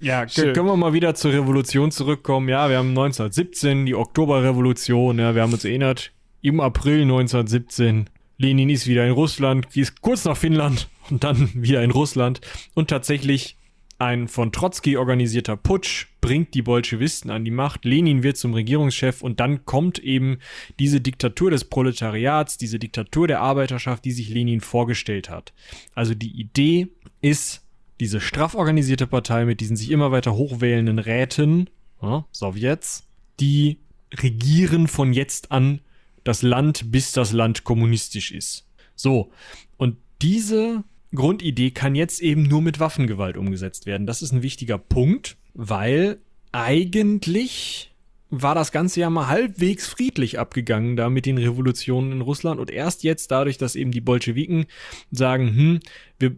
Ja, können wir mal wieder zur Revolution zurückkommen. Ja, wir haben 1917, die Oktoberrevolution. Ja, wir haben uns erinnert, im April 1917 Lenin ist wieder in Russland, ist kurz nach Finnland <laughs> und dann wieder in Russland. Und tatsächlich ein von Trotzki organisierter Putsch bringt die Bolschewisten an die Macht. Lenin wird zum Regierungschef und dann kommt eben diese Diktatur des Proletariats, diese Diktatur der Arbeiterschaft, die sich Lenin vorgestellt hat. Also die Idee ist, diese straff organisierte Partei mit diesen sich immer weiter hochwählenden Räten, ja, Sowjets, die regieren von jetzt an das Land, bis das Land kommunistisch ist. So, und diese Grundidee kann jetzt eben nur mit Waffengewalt umgesetzt werden. Das ist ein wichtiger Punkt, weil eigentlich war das Ganze ja mal halbwegs friedlich abgegangen da mit den Revolutionen in Russland und erst jetzt dadurch, dass eben die Bolschewiken sagen, hm, wir,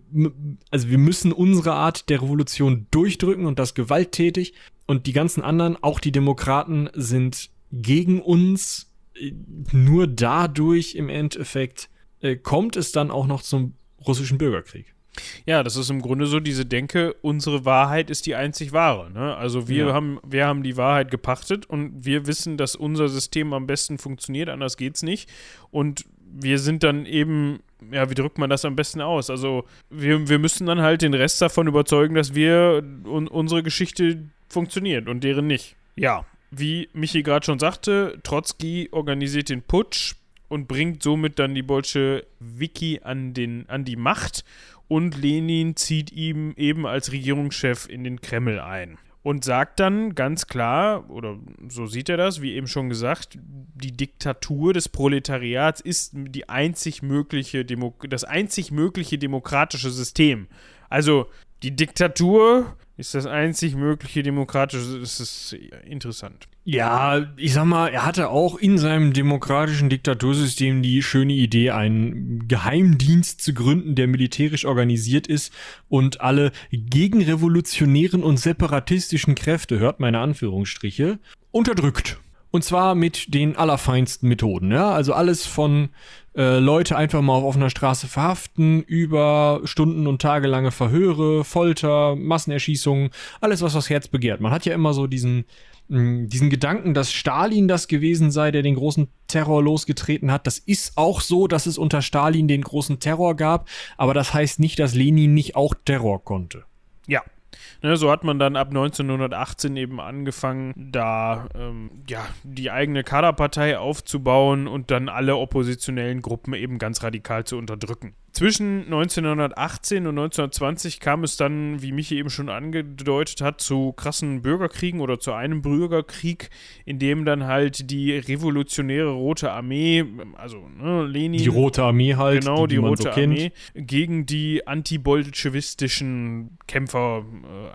also wir müssen unsere Art der Revolution durchdrücken und das gewalttätig und die ganzen anderen, auch die Demokraten sind gegen uns nur dadurch im Endeffekt äh, kommt es dann auch noch zum russischen Bürgerkrieg. Ja, das ist im Grunde so diese Denke, unsere Wahrheit ist die einzig wahre. Ne? Also wir, ja. haben, wir haben die Wahrheit gepachtet und wir wissen, dass unser System am besten funktioniert, anders geht's nicht. Und wir sind dann eben, ja, wie drückt man das am besten aus? Also, wir, wir müssen dann halt den Rest davon überzeugen, dass wir und unsere Geschichte funktioniert und deren nicht. Ja, wie Michi gerade schon sagte, Trotzki organisiert den Putsch und bringt somit dann die Bolschewiki an, den, an die Macht und Lenin zieht ihm eben als Regierungschef in den Kreml ein und sagt dann ganz klar, oder so sieht er das, wie eben schon gesagt, die Diktatur des Proletariats ist die einzig mögliche Demo das einzig mögliche demokratische System. Also die Diktatur ist das einzig mögliche demokratische, das ist interessant. Ja, ich sag mal, er hatte auch in seinem demokratischen Diktatursystem die schöne Idee, einen Geheimdienst zu gründen, der militärisch organisiert ist und alle gegenrevolutionären und separatistischen Kräfte, hört meine Anführungsstriche, unterdrückt. Und zwar mit den allerfeinsten Methoden, ja. Also alles von äh, Leute einfach mal auf offener Straße verhaften, über Stunden und tagelange Verhöre, Folter, Massenerschießungen, alles, was das Herz begehrt. Man hat ja immer so diesen, mh, mm, diesen Gedanken, dass Stalin das gewesen sei, der den großen Terror losgetreten hat. Das ist auch so, dass es unter Stalin den großen Terror gab, aber das heißt nicht, dass Lenin nicht auch Terror konnte. Ja, Ne, so hat man dann ab 1918 eben angefangen, da ähm, ja, die eigene Kaderpartei aufzubauen und dann alle oppositionellen Gruppen eben ganz radikal zu unterdrücken. Zwischen 1918 und 1920 kam es dann, wie Michi eben schon angedeutet hat, zu krassen Bürgerkriegen oder zu einem Bürgerkrieg, in dem dann halt die revolutionäre Rote Armee, also ne, Lenin. Die Rote Armee halt. Genau, die, die Rote so Armee, gegen die antibolschewistischen Kämpfer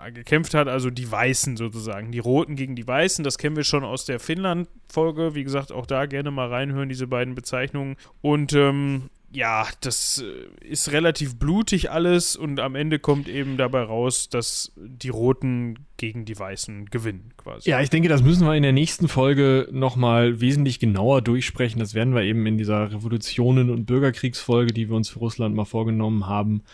äh, gekämpft hat, also die Weißen sozusagen. Die Roten gegen die Weißen, das kennen wir schon aus der Finnland-Folge. Wie gesagt, auch da gerne mal reinhören, diese beiden Bezeichnungen. Und ähm, ja, das äh, ist relativ blutig alles und am Ende kommt eben dabei raus, dass die Roten gegen die Weißen gewinnen, quasi. Ja, ich denke, das müssen wir in der nächsten Folge nochmal wesentlich genauer durchsprechen. Das werden wir eben in dieser Revolutionen- und Bürgerkriegsfolge, die wir uns für Russland mal vorgenommen haben,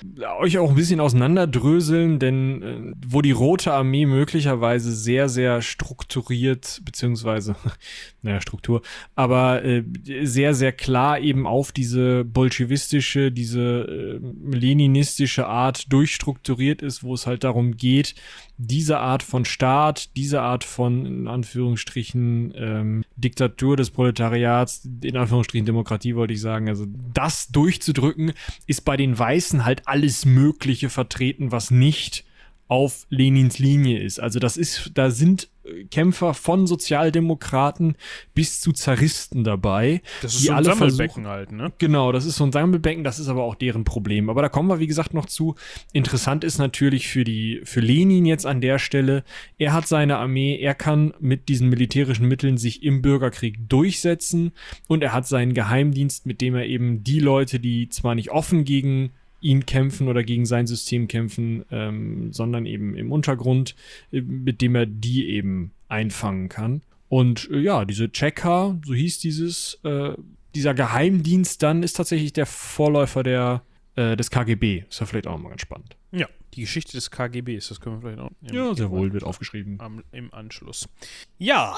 euch auch ein bisschen auseinanderdröseln, denn äh, wo die Rote Armee möglicherweise sehr, sehr strukturiert, beziehungsweise, <laughs> naja, Struktur, aber äh, sehr, sehr klar eben auf diese bolschewistische, diese äh, leninistische Art durchstrukturiert ist, wo es halt darum geht, diese Art von Staat, diese Art von, in Anführungsstrichen, ähm, Diktatur des Proletariats, in Anführungsstrichen Demokratie wollte ich sagen, also das durchzudrücken, ist bei den Weißen halt alles Mögliche vertreten, was nicht auf Lenins Linie ist. Also das ist, da sind Kämpfer von Sozialdemokraten bis zu Zaristen dabei. Das ist die so ein alle Sammelbecken halt, ne? Genau, das ist so ein Sammelbecken, das ist aber auch deren Problem. Aber da kommen wir, wie gesagt, noch zu. Interessant ist natürlich für die, für Lenin jetzt an der Stelle, er hat seine Armee, er kann mit diesen militärischen Mitteln sich im Bürgerkrieg durchsetzen und er hat seinen Geheimdienst, mit dem er eben die Leute, die zwar nicht offen gegen ihn kämpfen oder gegen sein System kämpfen, ähm, sondern eben im Untergrund, äh, mit dem er die eben einfangen kann. Und äh, ja, diese Checker, so hieß dieses, äh, dieser Geheimdienst dann, ist tatsächlich der Vorläufer der, äh, des KGB. Ist ja vielleicht auch mal ganz spannend. Die Geschichte des KGBs, das können wir vielleicht auch. Ja, sehr wohl, wird aufgeschrieben. Am, Im Anschluss. Ja,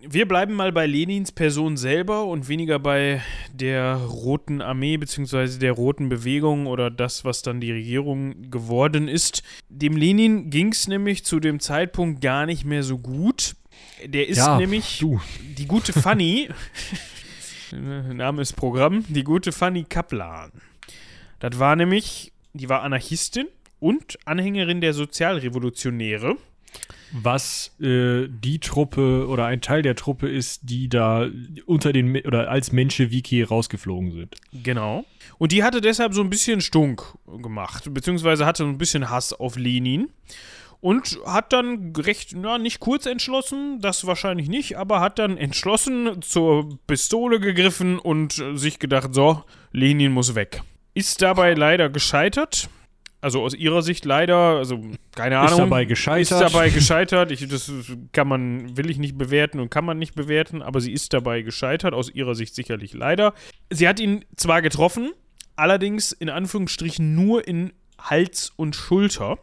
wir bleiben mal bei Lenins Person selber und weniger bei der Roten Armee bzw. der Roten Bewegung oder das, was dann die Regierung geworden ist. Dem Lenin ging es nämlich zu dem Zeitpunkt gar nicht mehr so gut. Der ist ja, nämlich du. die gute Fanny. <laughs> Name ist Programm. Die gute Fanny Kaplan. Das war nämlich, die war Anarchistin und Anhängerin der Sozialrevolutionäre. Was äh, die Truppe oder ein Teil der Truppe ist, die da unter den oder als Menschewiki rausgeflogen sind. Genau. Und die hatte deshalb so ein bisschen Stunk gemacht, beziehungsweise hatte so ein bisschen Hass auf Lenin und hat dann recht, na, nicht kurz entschlossen, das wahrscheinlich nicht, aber hat dann entschlossen zur Pistole gegriffen und sich gedacht, so, Lenin muss weg. Ist dabei leider gescheitert also aus ihrer Sicht leider, also keine Ahnung. Ist dabei gescheitert. Ist dabei gescheitert. Ich, das kann man, will ich nicht bewerten und kann man nicht bewerten, aber sie ist dabei gescheitert, aus ihrer Sicht sicherlich leider. Sie hat ihn zwar getroffen, allerdings in Anführungsstrichen nur in Hals und Schulter.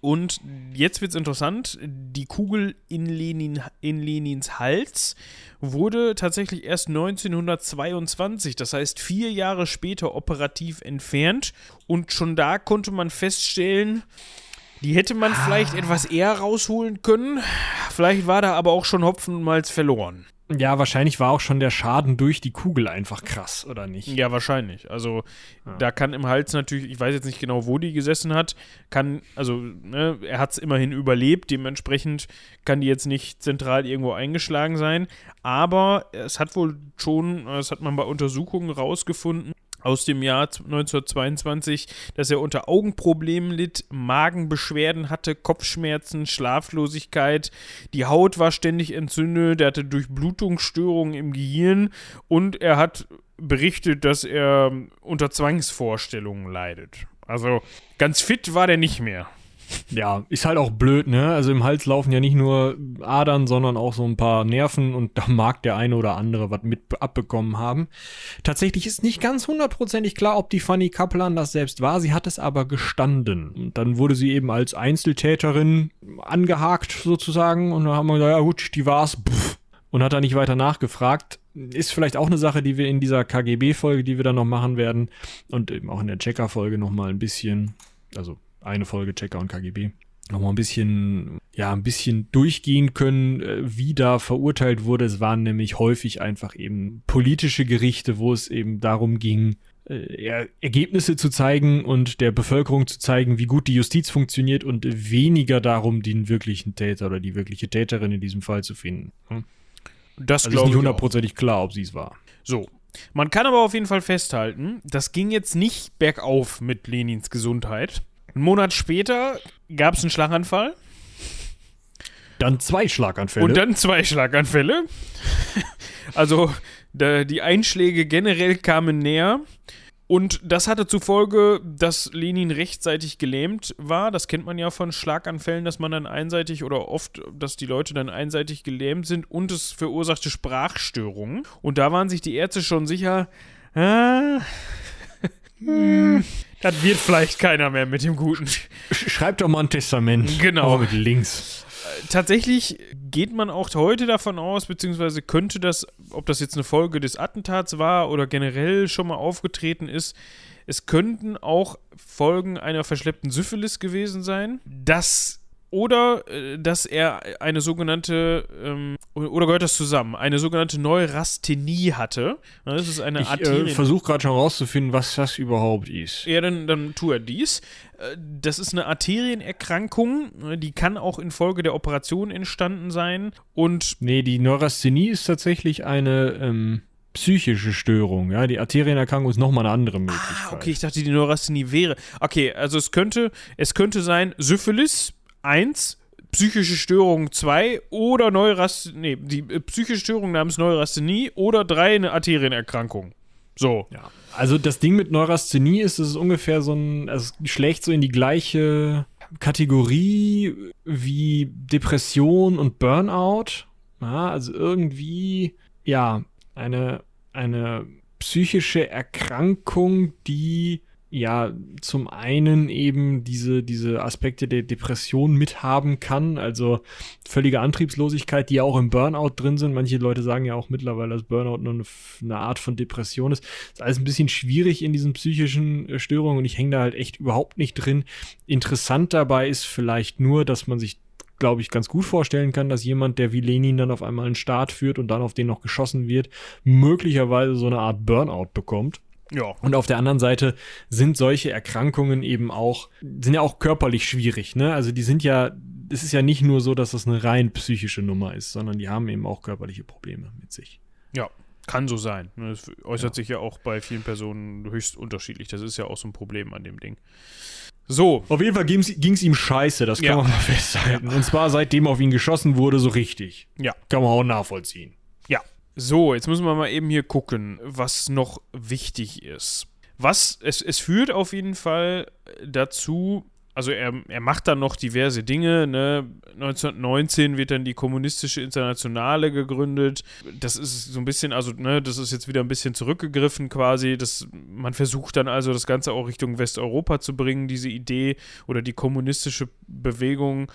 Und jetzt wird es interessant. Die Kugel in, Lenin, in Lenins Hals wurde tatsächlich erst 1922, das heißt vier Jahre später, operativ entfernt. Und schon da konnte man feststellen, die hätte man ah. vielleicht etwas eher rausholen können. Vielleicht war da aber auch schon Hopfen und Malz verloren. Ja, wahrscheinlich war auch schon der Schaden durch die Kugel einfach krass, oder nicht? Ja, wahrscheinlich. Also ja. da kann im Hals natürlich, ich weiß jetzt nicht genau, wo die gesessen hat, kann, also ne, er hat es immerhin überlebt, dementsprechend kann die jetzt nicht zentral irgendwo eingeschlagen sein. Aber es hat wohl schon, das hat man bei Untersuchungen rausgefunden, aus dem Jahr 1922, dass er unter Augenproblemen litt, Magenbeschwerden hatte, Kopfschmerzen, Schlaflosigkeit, die Haut war ständig entzündet, er hatte Durchblutungsstörungen im Gehirn und er hat berichtet, dass er unter Zwangsvorstellungen leidet. Also ganz fit war der nicht mehr. Ja, ist halt auch blöd, ne? Also im Hals laufen ja nicht nur Adern, sondern auch so ein paar Nerven und da mag der eine oder andere was mit abbekommen haben. Tatsächlich ist nicht ganz hundertprozentig klar, ob die Fanny Kaplan das selbst war. Sie hat es aber gestanden. Und dann wurde sie eben als Einzeltäterin angehakt sozusagen und dann haben wir gesagt, ja gut, die war's. Pff. Und hat da nicht weiter nachgefragt. Ist vielleicht auch eine Sache, die wir in dieser KGB-Folge, die wir dann noch machen werden und eben auch in der Checker-Folge nochmal ein bisschen, also eine Folge Checker und KGB nochmal ein bisschen, ja, ein bisschen durchgehen können, äh, wie da verurteilt wurde. Es waren nämlich häufig einfach eben politische Gerichte, wo es eben darum ging, äh, Ergebnisse zu zeigen und der Bevölkerung zu zeigen, wie gut die Justiz funktioniert und weniger darum, den wirklichen Täter oder die wirkliche Täterin in diesem Fall zu finden. Hm? Das also ist nicht hundertprozentig klar, ob sie es war. So. Man kann aber auf jeden Fall festhalten, das ging jetzt nicht bergauf mit Lenins Gesundheit. Einen Monat später gab es einen Schlaganfall. Dann zwei Schlaganfälle. Und dann zwei Schlaganfälle. also die Einschläge generell kamen näher. Und das hatte zur Folge, dass Lenin rechtzeitig gelähmt war. Das kennt man ja von Schlaganfällen, dass man dann einseitig oder oft, dass die Leute dann einseitig gelähmt sind und es verursachte Sprachstörungen. Und da waren sich die Ärzte schon sicher, ah, <laughs> hm, das wird vielleicht keiner mehr mit dem Guten. Schreib doch mal ein Testament. Genau. mit Links. Tatsächlich geht man auch heute davon aus, beziehungsweise könnte das, ob das jetzt eine Folge des Attentats war oder generell schon mal aufgetreten ist, es könnten auch Folgen einer verschleppten Syphilis gewesen sein. Das oder äh, dass er eine sogenannte, ähm, oder gehört das zusammen, eine sogenannte Neurasthenie hatte. Das ist eine ich äh, versuche gerade schon rauszufinden, was das überhaupt ist. Ja, dann, dann tu er dies. Äh, das ist eine Arterienerkrankung, ne, die kann auch infolge der Operation entstanden sein. Und nee, die Neurasthenie ist tatsächlich eine ähm, psychische Störung. Ja, die Arterienerkrankung ist nochmal eine andere Möglichkeit. Ah, okay, ich dachte, die Neurasthenie wäre. Okay, also es könnte, es könnte sein Syphilis, 1, psychische Störung 2 oder Neurasthenie, nee, die äh, psychische Störung namens Neurasthenie oder 3 eine Arterienerkrankung. So. Ja. Also das Ding mit Neurasthenie ist, es ist ungefähr so ein, es schlägt so in die gleiche Kategorie wie Depression und Burnout. Ja, also irgendwie, ja, eine, eine psychische Erkrankung, die ja zum einen eben diese, diese Aspekte der Depression mithaben kann, also völlige Antriebslosigkeit, die ja auch im Burnout drin sind. Manche Leute sagen ja auch mittlerweile, dass Burnout nur eine, eine Art von Depression ist. Das ist alles ein bisschen schwierig in diesen psychischen äh, Störungen und ich hänge da halt echt überhaupt nicht drin. Interessant dabei ist vielleicht nur, dass man sich glaube ich, ganz gut vorstellen kann, dass jemand, der wie Lenin dann auf einmal einen Start führt und dann auf den noch geschossen wird, möglicherweise so eine Art Burnout bekommt. Ja. Und auf der anderen Seite sind solche Erkrankungen eben auch, sind ja auch körperlich schwierig, ne? Also die sind ja, es ist ja nicht nur so, dass das eine rein psychische Nummer ist, sondern die haben eben auch körperliche Probleme mit sich. Ja, kann so sein. Das äußert ja. sich ja auch bei vielen Personen höchst unterschiedlich. Das ist ja auch so ein Problem an dem Ding. So. Auf jeden Fall ging es ihm scheiße, das kann ja. man mal festhalten. Ja. Und zwar seitdem auf ihn geschossen wurde, so richtig. Ja. Kann man auch nachvollziehen. So, jetzt müssen wir mal eben hier gucken, was noch wichtig ist. Was, es, es führt auf jeden Fall dazu, also er, er macht dann noch diverse Dinge. Ne? 1919 wird dann die Kommunistische Internationale gegründet. Das ist so ein bisschen, also ne, das ist jetzt wieder ein bisschen zurückgegriffen quasi. Das, man versucht dann also das Ganze auch Richtung Westeuropa zu bringen, diese Idee oder die kommunistische Bewegung.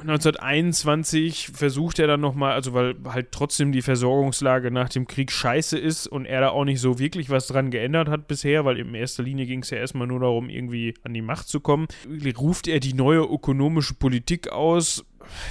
1921 versucht er dann nochmal, also weil halt trotzdem die Versorgungslage nach dem Krieg scheiße ist und er da auch nicht so wirklich was dran geändert hat bisher, weil in erster Linie ging es ja erstmal nur darum, irgendwie an die Macht zu kommen, ruft er die neue ökonomische Politik aus,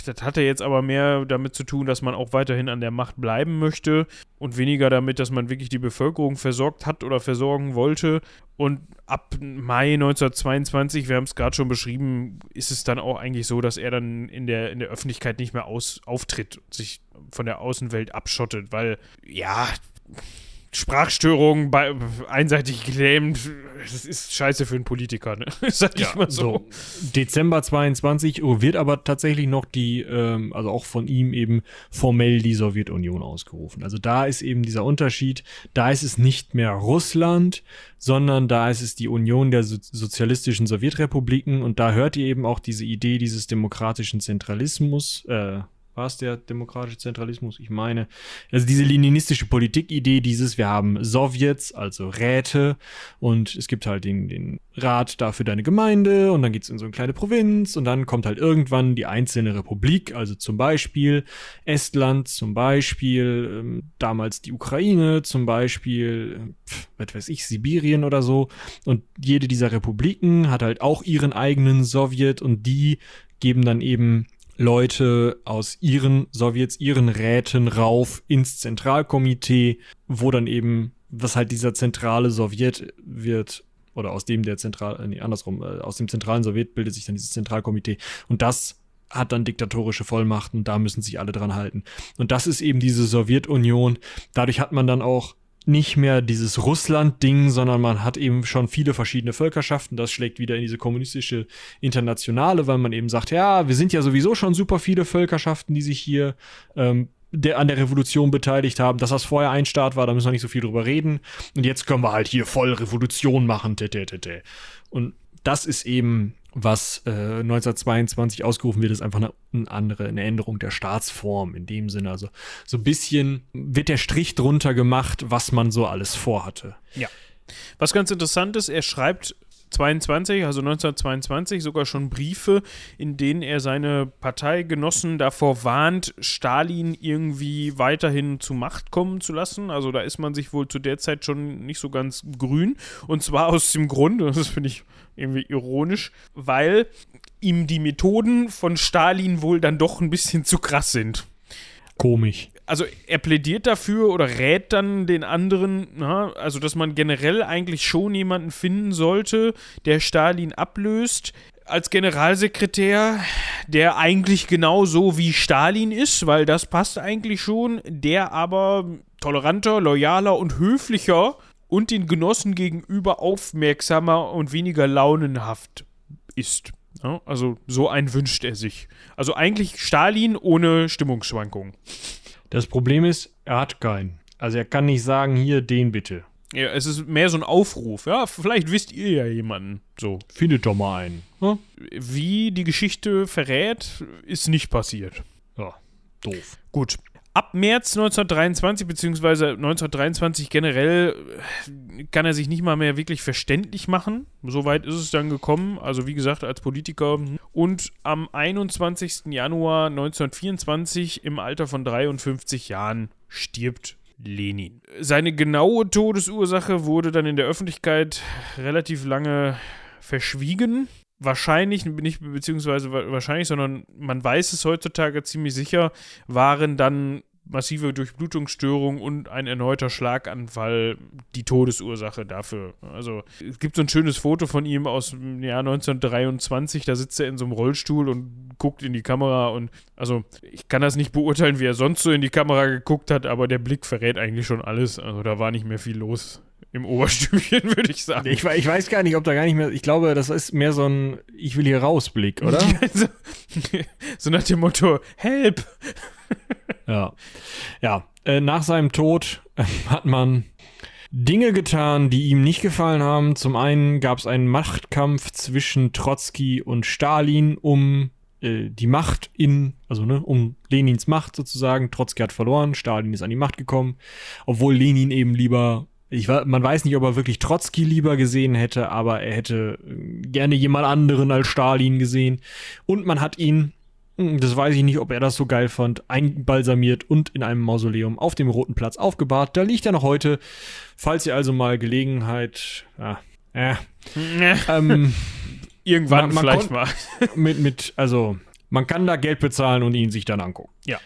das hatte jetzt aber mehr damit zu tun, dass man auch weiterhin an der Macht bleiben möchte und weniger damit, dass man wirklich die Bevölkerung versorgt hat oder versorgen wollte. Und ab Mai 1922, wir haben es gerade schon beschrieben, ist es dann auch eigentlich so, dass er dann in der, in der Öffentlichkeit nicht mehr aus, auftritt und sich von der Außenwelt abschottet, weil ja, Sprachstörungen, bei, einseitig gelähmt, das ist scheiße für einen Politiker, ne? <laughs> Sag ja, ich mal so. so. Dezember 22 wird aber tatsächlich noch die, ähm, also auch von ihm eben formell die Sowjetunion ausgerufen. Also da ist eben dieser Unterschied, da ist es nicht mehr Russland, sondern da ist es die Union der so sozialistischen Sowjetrepubliken und da hört ihr eben auch diese Idee dieses demokratischen Zentralismus, äh, war es der demokratische Zentralismus? Ich meine, also diese leninistische Politikidee, dieses, wir haben Sowjets, also Räte, und es gibt halt den, den Rat da für deine Gemeinde, und dann geht es in so eine kleine Provinz, und dann kommt halt irgendwann die einzelne Republik, also zum Beispiel Estland, zum Beispiel ähm, damals die Ukraine, zum Beispiel, pf, was weiß ich, Sibirien oder so, und jede dieser Republiken hat halt auch ihren eigenen Sowjet, und die geben dann eben Leute aus ihren Sowjets, ihren Räten rauf ins Zentralkomitee, wo dann eben, was halt dieser zentrale Sowjet wird, oder aus dem der Zentral, nee, andersrum, äh, aus dem zentralen Sowjet bildet sich dann dieses Zentralkomitee. Und das hat dann diktatorische Vollmachten da müssen sich alle dran halten. Und das ist eben diese Sowjetunion. Dadurch hat man dann auch nicht mehr dieses Russland-Ding, sondern man hat eben schon viele verschiedene Völkerschaften. Das schlägt wieder in diese kommunistische Internationale, weil man eben sagt, ja, wir sind ja sowieso schon super viele Völkerschaften, die sich hier ähm, der, an der Revolution beteiligt haben. Dass das vorher ein Staat war, da müssen wir nicht so viel drüber reden. Und jetzt können wir halt hier voll Revolution machen. Und das ist eben was äh, 1922 ausgerufen wird, ist einfach eine, eine, andere, eine Änderung der Staatsform in dem Sinne. Also so ein bisschen wird der Strich drunter gemacht, was man so alles vorhatte. Ja. Was ganz interessant ist, er schreibt 22, also 1922, sogar schon Briefe, in denen er seine Parteigenossen davor warnt, Stalin irgendwie weiterhin zu Macht kommen zu lassen. Also da ist man sich wohl zu der Zeit schon nicht so ganz grün. Und zwar aus dem Grund, das finde ich irgendwie ironisch, weil ihm die Methoden von Stalin wohl dann doch ein bisschen zu krass sind. Komisch. Also er plädiert dafür oder rät dann den anderen, na, also dass man generell eigentlich schon jemanden finden sollte, der Stalin ablöst, als Generalsekretär, der eigentlich genauso wie Stalin ist, weil das passt eigentlich schon, der aber toleranter, loyaler und höflicher und den Genossen gegenüber aufmerksamer und weniger launenhaft ist. Ja, also so einen wünscht er sich. Also eigentlich Stalin ohne Stimmungsschwankungen. Das Problem ist, er hat keinen. Also er kann nicht sagen, hier den bitte. Ja, es ist mehr so ein Aufruf. Ja, vielleicht wisst ihr ja jemanden. So. Findet doch mal einen. Ja? Wie die Geschichte verrät, ist nicht passiert. Ja, doof. Gut. Ab März 1923, beziehungsweise 1923 generell, kann er sich nicht mal mehr wirklich verständlich machen. Soweit ist es dann gekommen. Also, wie gesagt, als Politiker. Und am 21. Januar 1924, im Alter von 53 Jahren, stirbt Lenin. Seine genaue Todesursache wurde dann in der Öffentlichkeit relativ lange verschwiegen wahrscheinlich, nicht beziehungsweise wahrscheinlich, sondern man weiß es heutzutage ziemlich sicher, waren dann massive Durchblutungsstörungen und ein erneuter Schlaganfall die Todesursache dafür. Also es gibt so ein schönes Foto von ihm aus dem Jahr 1923, da sitzt er in so einem Rollstuhl und guckt in die Kamera und also ich kann das nicht beurteilen, wie er sonst so in die Kamera geguckt hat, aber der Blick verrät eigentlich schon alles. Also da war nicht mehr viel los im Oberstübchen, <laughs> würde ich sagen. Ich, ich, weiß gar nicht, ob da gar nicht mehr. Ich glaube, das ist mehr so ein Ich will hier raus Blick, oder? <laughs> so, <laughs> so nach dem Motto: Help! ja. Ja. Äh, nach seinem Tod äh, hat man Dinge getan, die ihm nicht gefallen haben. Zum einen gab es einen Machtkampf zwischen Trotzki und Stalin um äh, die Macht in, also ne, um Lenins Macht sozusagen. Trotzki hat verloren, Stalin ist an die Macht gekommen, obwohl Lenin eben lieber Ich war, man weiß nicht, ob er wirklich Trotzki lieber gesehen hätte, aber er hätte äh, gerne jemand anderen als Stalin gesehen. Und man hat ihn, hm, das weiß ich nicht, ob er das so geil fand, einbalsamiert und in einem Mausoleum auf dem Roten Platz aufgebahrt. Da liegt er noch heute. Falls ihr also mal Gelegenheit, ja, äh, ähm, <laughs> Irgendwann Man- man vielleicht mal. mit, mit, also, man kann da Geld bezahlen und ihn sich dann angucken. Ja.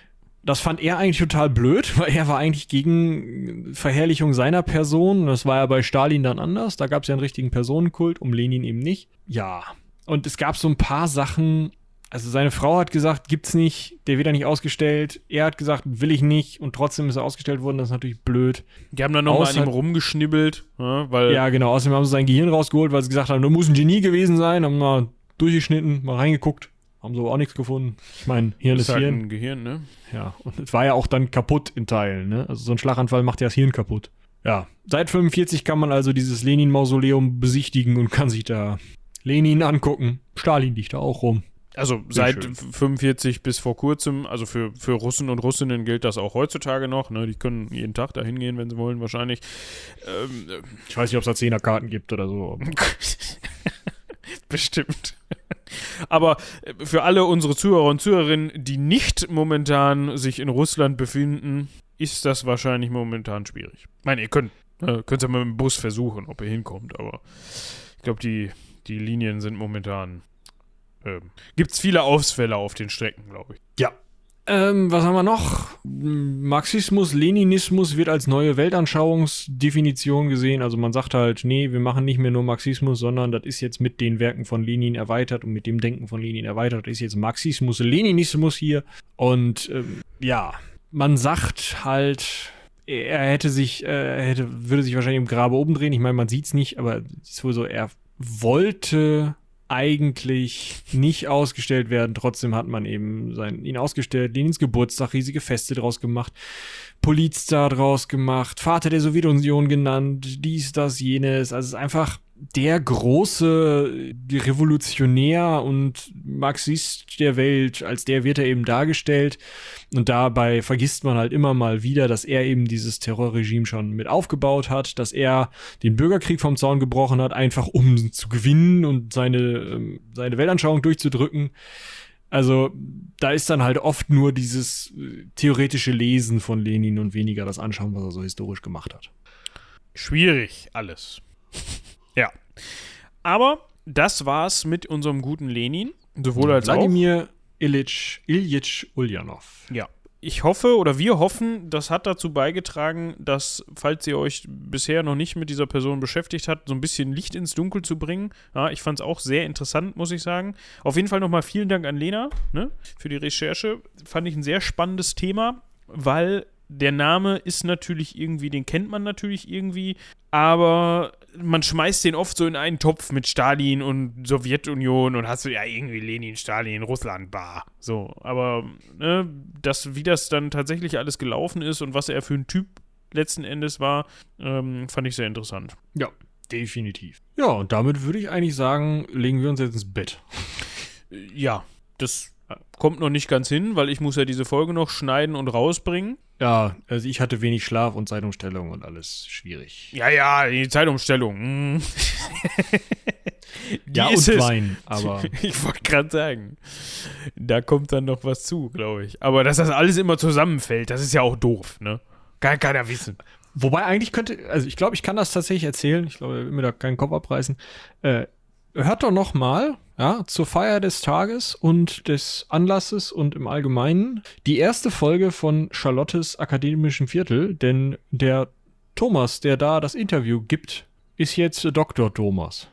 Das fand er eigentlich total blöd, <laughs> weil er war eigentlich gegen Verherrlichung seiner Person. Das war ja bei Stalin dann anders. Da gab es ja einen richtigen Personenkult, um Lenin eben nicht. Ja. Und es gab so ein paar Sachen. Also seine Frau hat gesagt, gibt's nicht, der wird ja nicht ausgestellt. Er hat gesagt, will ich nicht und trotzdem ist er ausgestellt worden. Das ist natürlich blöd. Die haben dann nochmal an ihm rumgeschnibbelt, ja, weil Ja, genau. Außerdem haben sie sein Gehirn rausgeholt, weil sie gesagt haben, du musst ein Genie gewesen sein. Haben mal durchgeschnitten, mal reingeguckt. Haben so auch nichts gefunden. Ich meine, Hirn ist ist halt Hirn. ein Gehirn, ne? Ja, und es war ja auch dann kaputt in Teilen, ne? Also so ein Schlaganfall macht ja das Hirn kaputt. Ja, seit 45 kann man also dieses Lenin-Mausoleum besichtigen und kann sich da Lenin angucken. Stalin liegt da auch rum. Also seit schön. 45 bis vor kurzem, also für, für Russen und Russinnen gilt das auch heutzutage noch. Ne? Die können jeden Tag da hingehen, wenn sie wollen, wahrscheinlich. Ähm, äh, Ich weiß nicht, ob es da Zehnerkarten gibt oder so. <laughs> <laughs> Bestimmt. Aber äh, für alle unsere Zuhörer und Zuhörerinnen, die nicht momentan sich in Russland befinden, ist das wahrscheinlich momentan schwierig. Ich meine, ihr könnt äh, könnt ja mal mit dem Bus versuchen, ob ihr hinkommt, aber ich glaube, die, die Linien sind momentan. Ähm, Gibt es viele Ausfälle auf den Strecken, glaube ich. Ja. Ähm, was haben wir noch? Marxismus, Leninismus wird als neue Weltanschauungsdefinition gesehen. Also man sagt halt, nee, wir machen nicht mehr nur Marxismus, sondern das ist jetzt mit den Werken von Lenin erweitert und mit dem Denken von Lenin erweitert. Das ist jetzt Marxismus, Leninismus hier. Und ähm, ja, man sagt halt, er hätte sich, äh, hätte, würde sich wahrscheinlich im Grabe oben drehen. Ich meine, man sieht's nicht, aber es ist wohl so, er wollte eigentlich nicht ausgestellt werden. Trotzdem hat man eben sein, ihn ausgestellt, Lenins Geburtstag, riesige Feste draus gemacht, Politstar draus gemacht, Vater der Sowjetunion genannt, dies, das, jenes. Also es ist einfach der große Revolutionär und Marxist der Welt, als der wird er eben dargestellt. Und dabei vergisst man halt immer mal wieder, dass er eben dieses Terrorregime schon mit aufgebaut hat, dass er den Bürgerkrieg vom Zaun gebrochen hat, einfach um zu gewinnen und seine, ähm, seine Weltanschauung durchzudrücken. Also da ist dann halt oft nur dieses äh, theoretische Lesen von Lenin und weniger das Anschauen, was er so historisch gemacht hat. Schwierig alles. Ja. Aber das war's mit unserem guten Lenin. Sowohl als auch. Wladimir Ilyich, Ilyich Ulyanov. Ja. Ich hoffe oder wir hoffen, das hat dazu beigetragen, dass, falls ihr euch bisher noch nicht mit dieser Person beschäftigt habt, so ein bisschen Licht ins Dunkel zu bringen. Ja, ich fand es auch sehr interessant, muss ich sagen. Auf jeden Fall nochmal vielen Dank an Lena ne, für die Recherche. Fand ich ein sehr spannendes Thema, weil der Name ist natürlich irgendwie, den kennt man natürlich irgendwie, aber man schmeißt den oft so in einen Topf mit Stalin und Sowjetunion und hast du ja irgendwie Lenin, Stalin, Russland, bar. So, aber ne, das, wie das dann tatsächlich alles gelaufen ist und was er für ein Typ letzten Endes war, ähm, fand ich sehr interessant. Ja, definitiv. Ja, und damit würde ich eigentlich sagen, legen wir uns jetzt ins Bett. Ja, das kommt noch nicht ganz hin, weil ich muss ja diese Folge noch schneiden und rausbringen. Ja, also ich hatte wenig Schlaf und Zeitumstellung und alles schwierig. Ja, ja, die Zeitumstellung. mm. Die <laughs> ja, ist und es. Wein, aber <laughs> Ich wollte gerade sagen, da kommt dann noch was zu, glaube ich. Aber dass das alles immer zusammenfällt, das ist ja auch doof, ne? Kann keiner wissen. wobei eigentlich könnte, also ich glaube, ich kann das tatsächlich erzählen. Ich glaube, ich will mir da keinen Kopf abreißen. Äh, hört doch noch mal, ja, zur Feier des Tages und des Anlasses und im Allgemeinen die erste Folge von Charlottes akademischen Viertel, denn der Thomas, der da das Interview gibt, ist jetzt Dr. Thomas.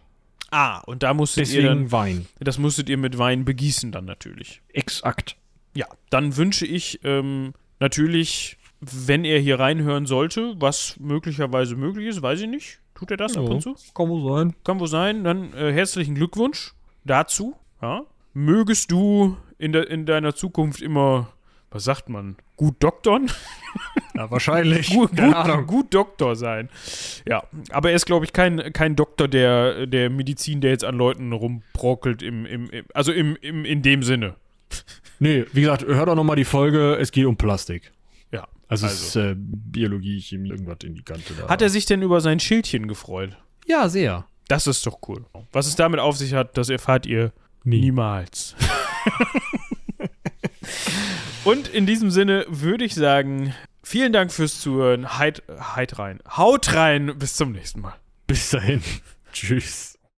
Ah, und da musstet ihr Deswegen dann, Wein. das musstet ihr mit Wein begießen dann natürlich. Exakt. Ja, dann wünsche ich ähm, natürlich, wenn er hier reinhören sollte, was möglicherweise möglich ist, weiß ich nicht. Tut er das ab Ja. und zu? Kann wohl sein. Kann wohl sein. Dann äh, herzlichen Glückwunsch dazu. Ja. Mögest du in, de in deiner Zukunft immer, was sagt man, gut doktern? <laughs> Ja, wahrscheinlich. gut, gut, gut Doktor sein. Ja, aber er ist, glaube ich, kein, kein Doktor der, der Medizin, der jetzt an Leuten rumprockelt, im, im, im, also im, im, in dem Sinne. Nee, wie gesagt, hör doch noch mal die Folge, es geht um Plastik. Also, Also. es ist äh, Biologie, Chemie, irgendwas in die Kante da. Hat er sich denn über sein Schildchen gefreut? Ja, sehr. Das ist doch cool. Was es damit auf sich hat, das erfahrt ihr niemals. <laughs> Und in diesem Sinne würde ich sagen, vielen Dank fürs Zuhören. Heit, heit rein. Haut rein. Bis zum nächsten Mal. Bis dahin. <laughs> Tschüss.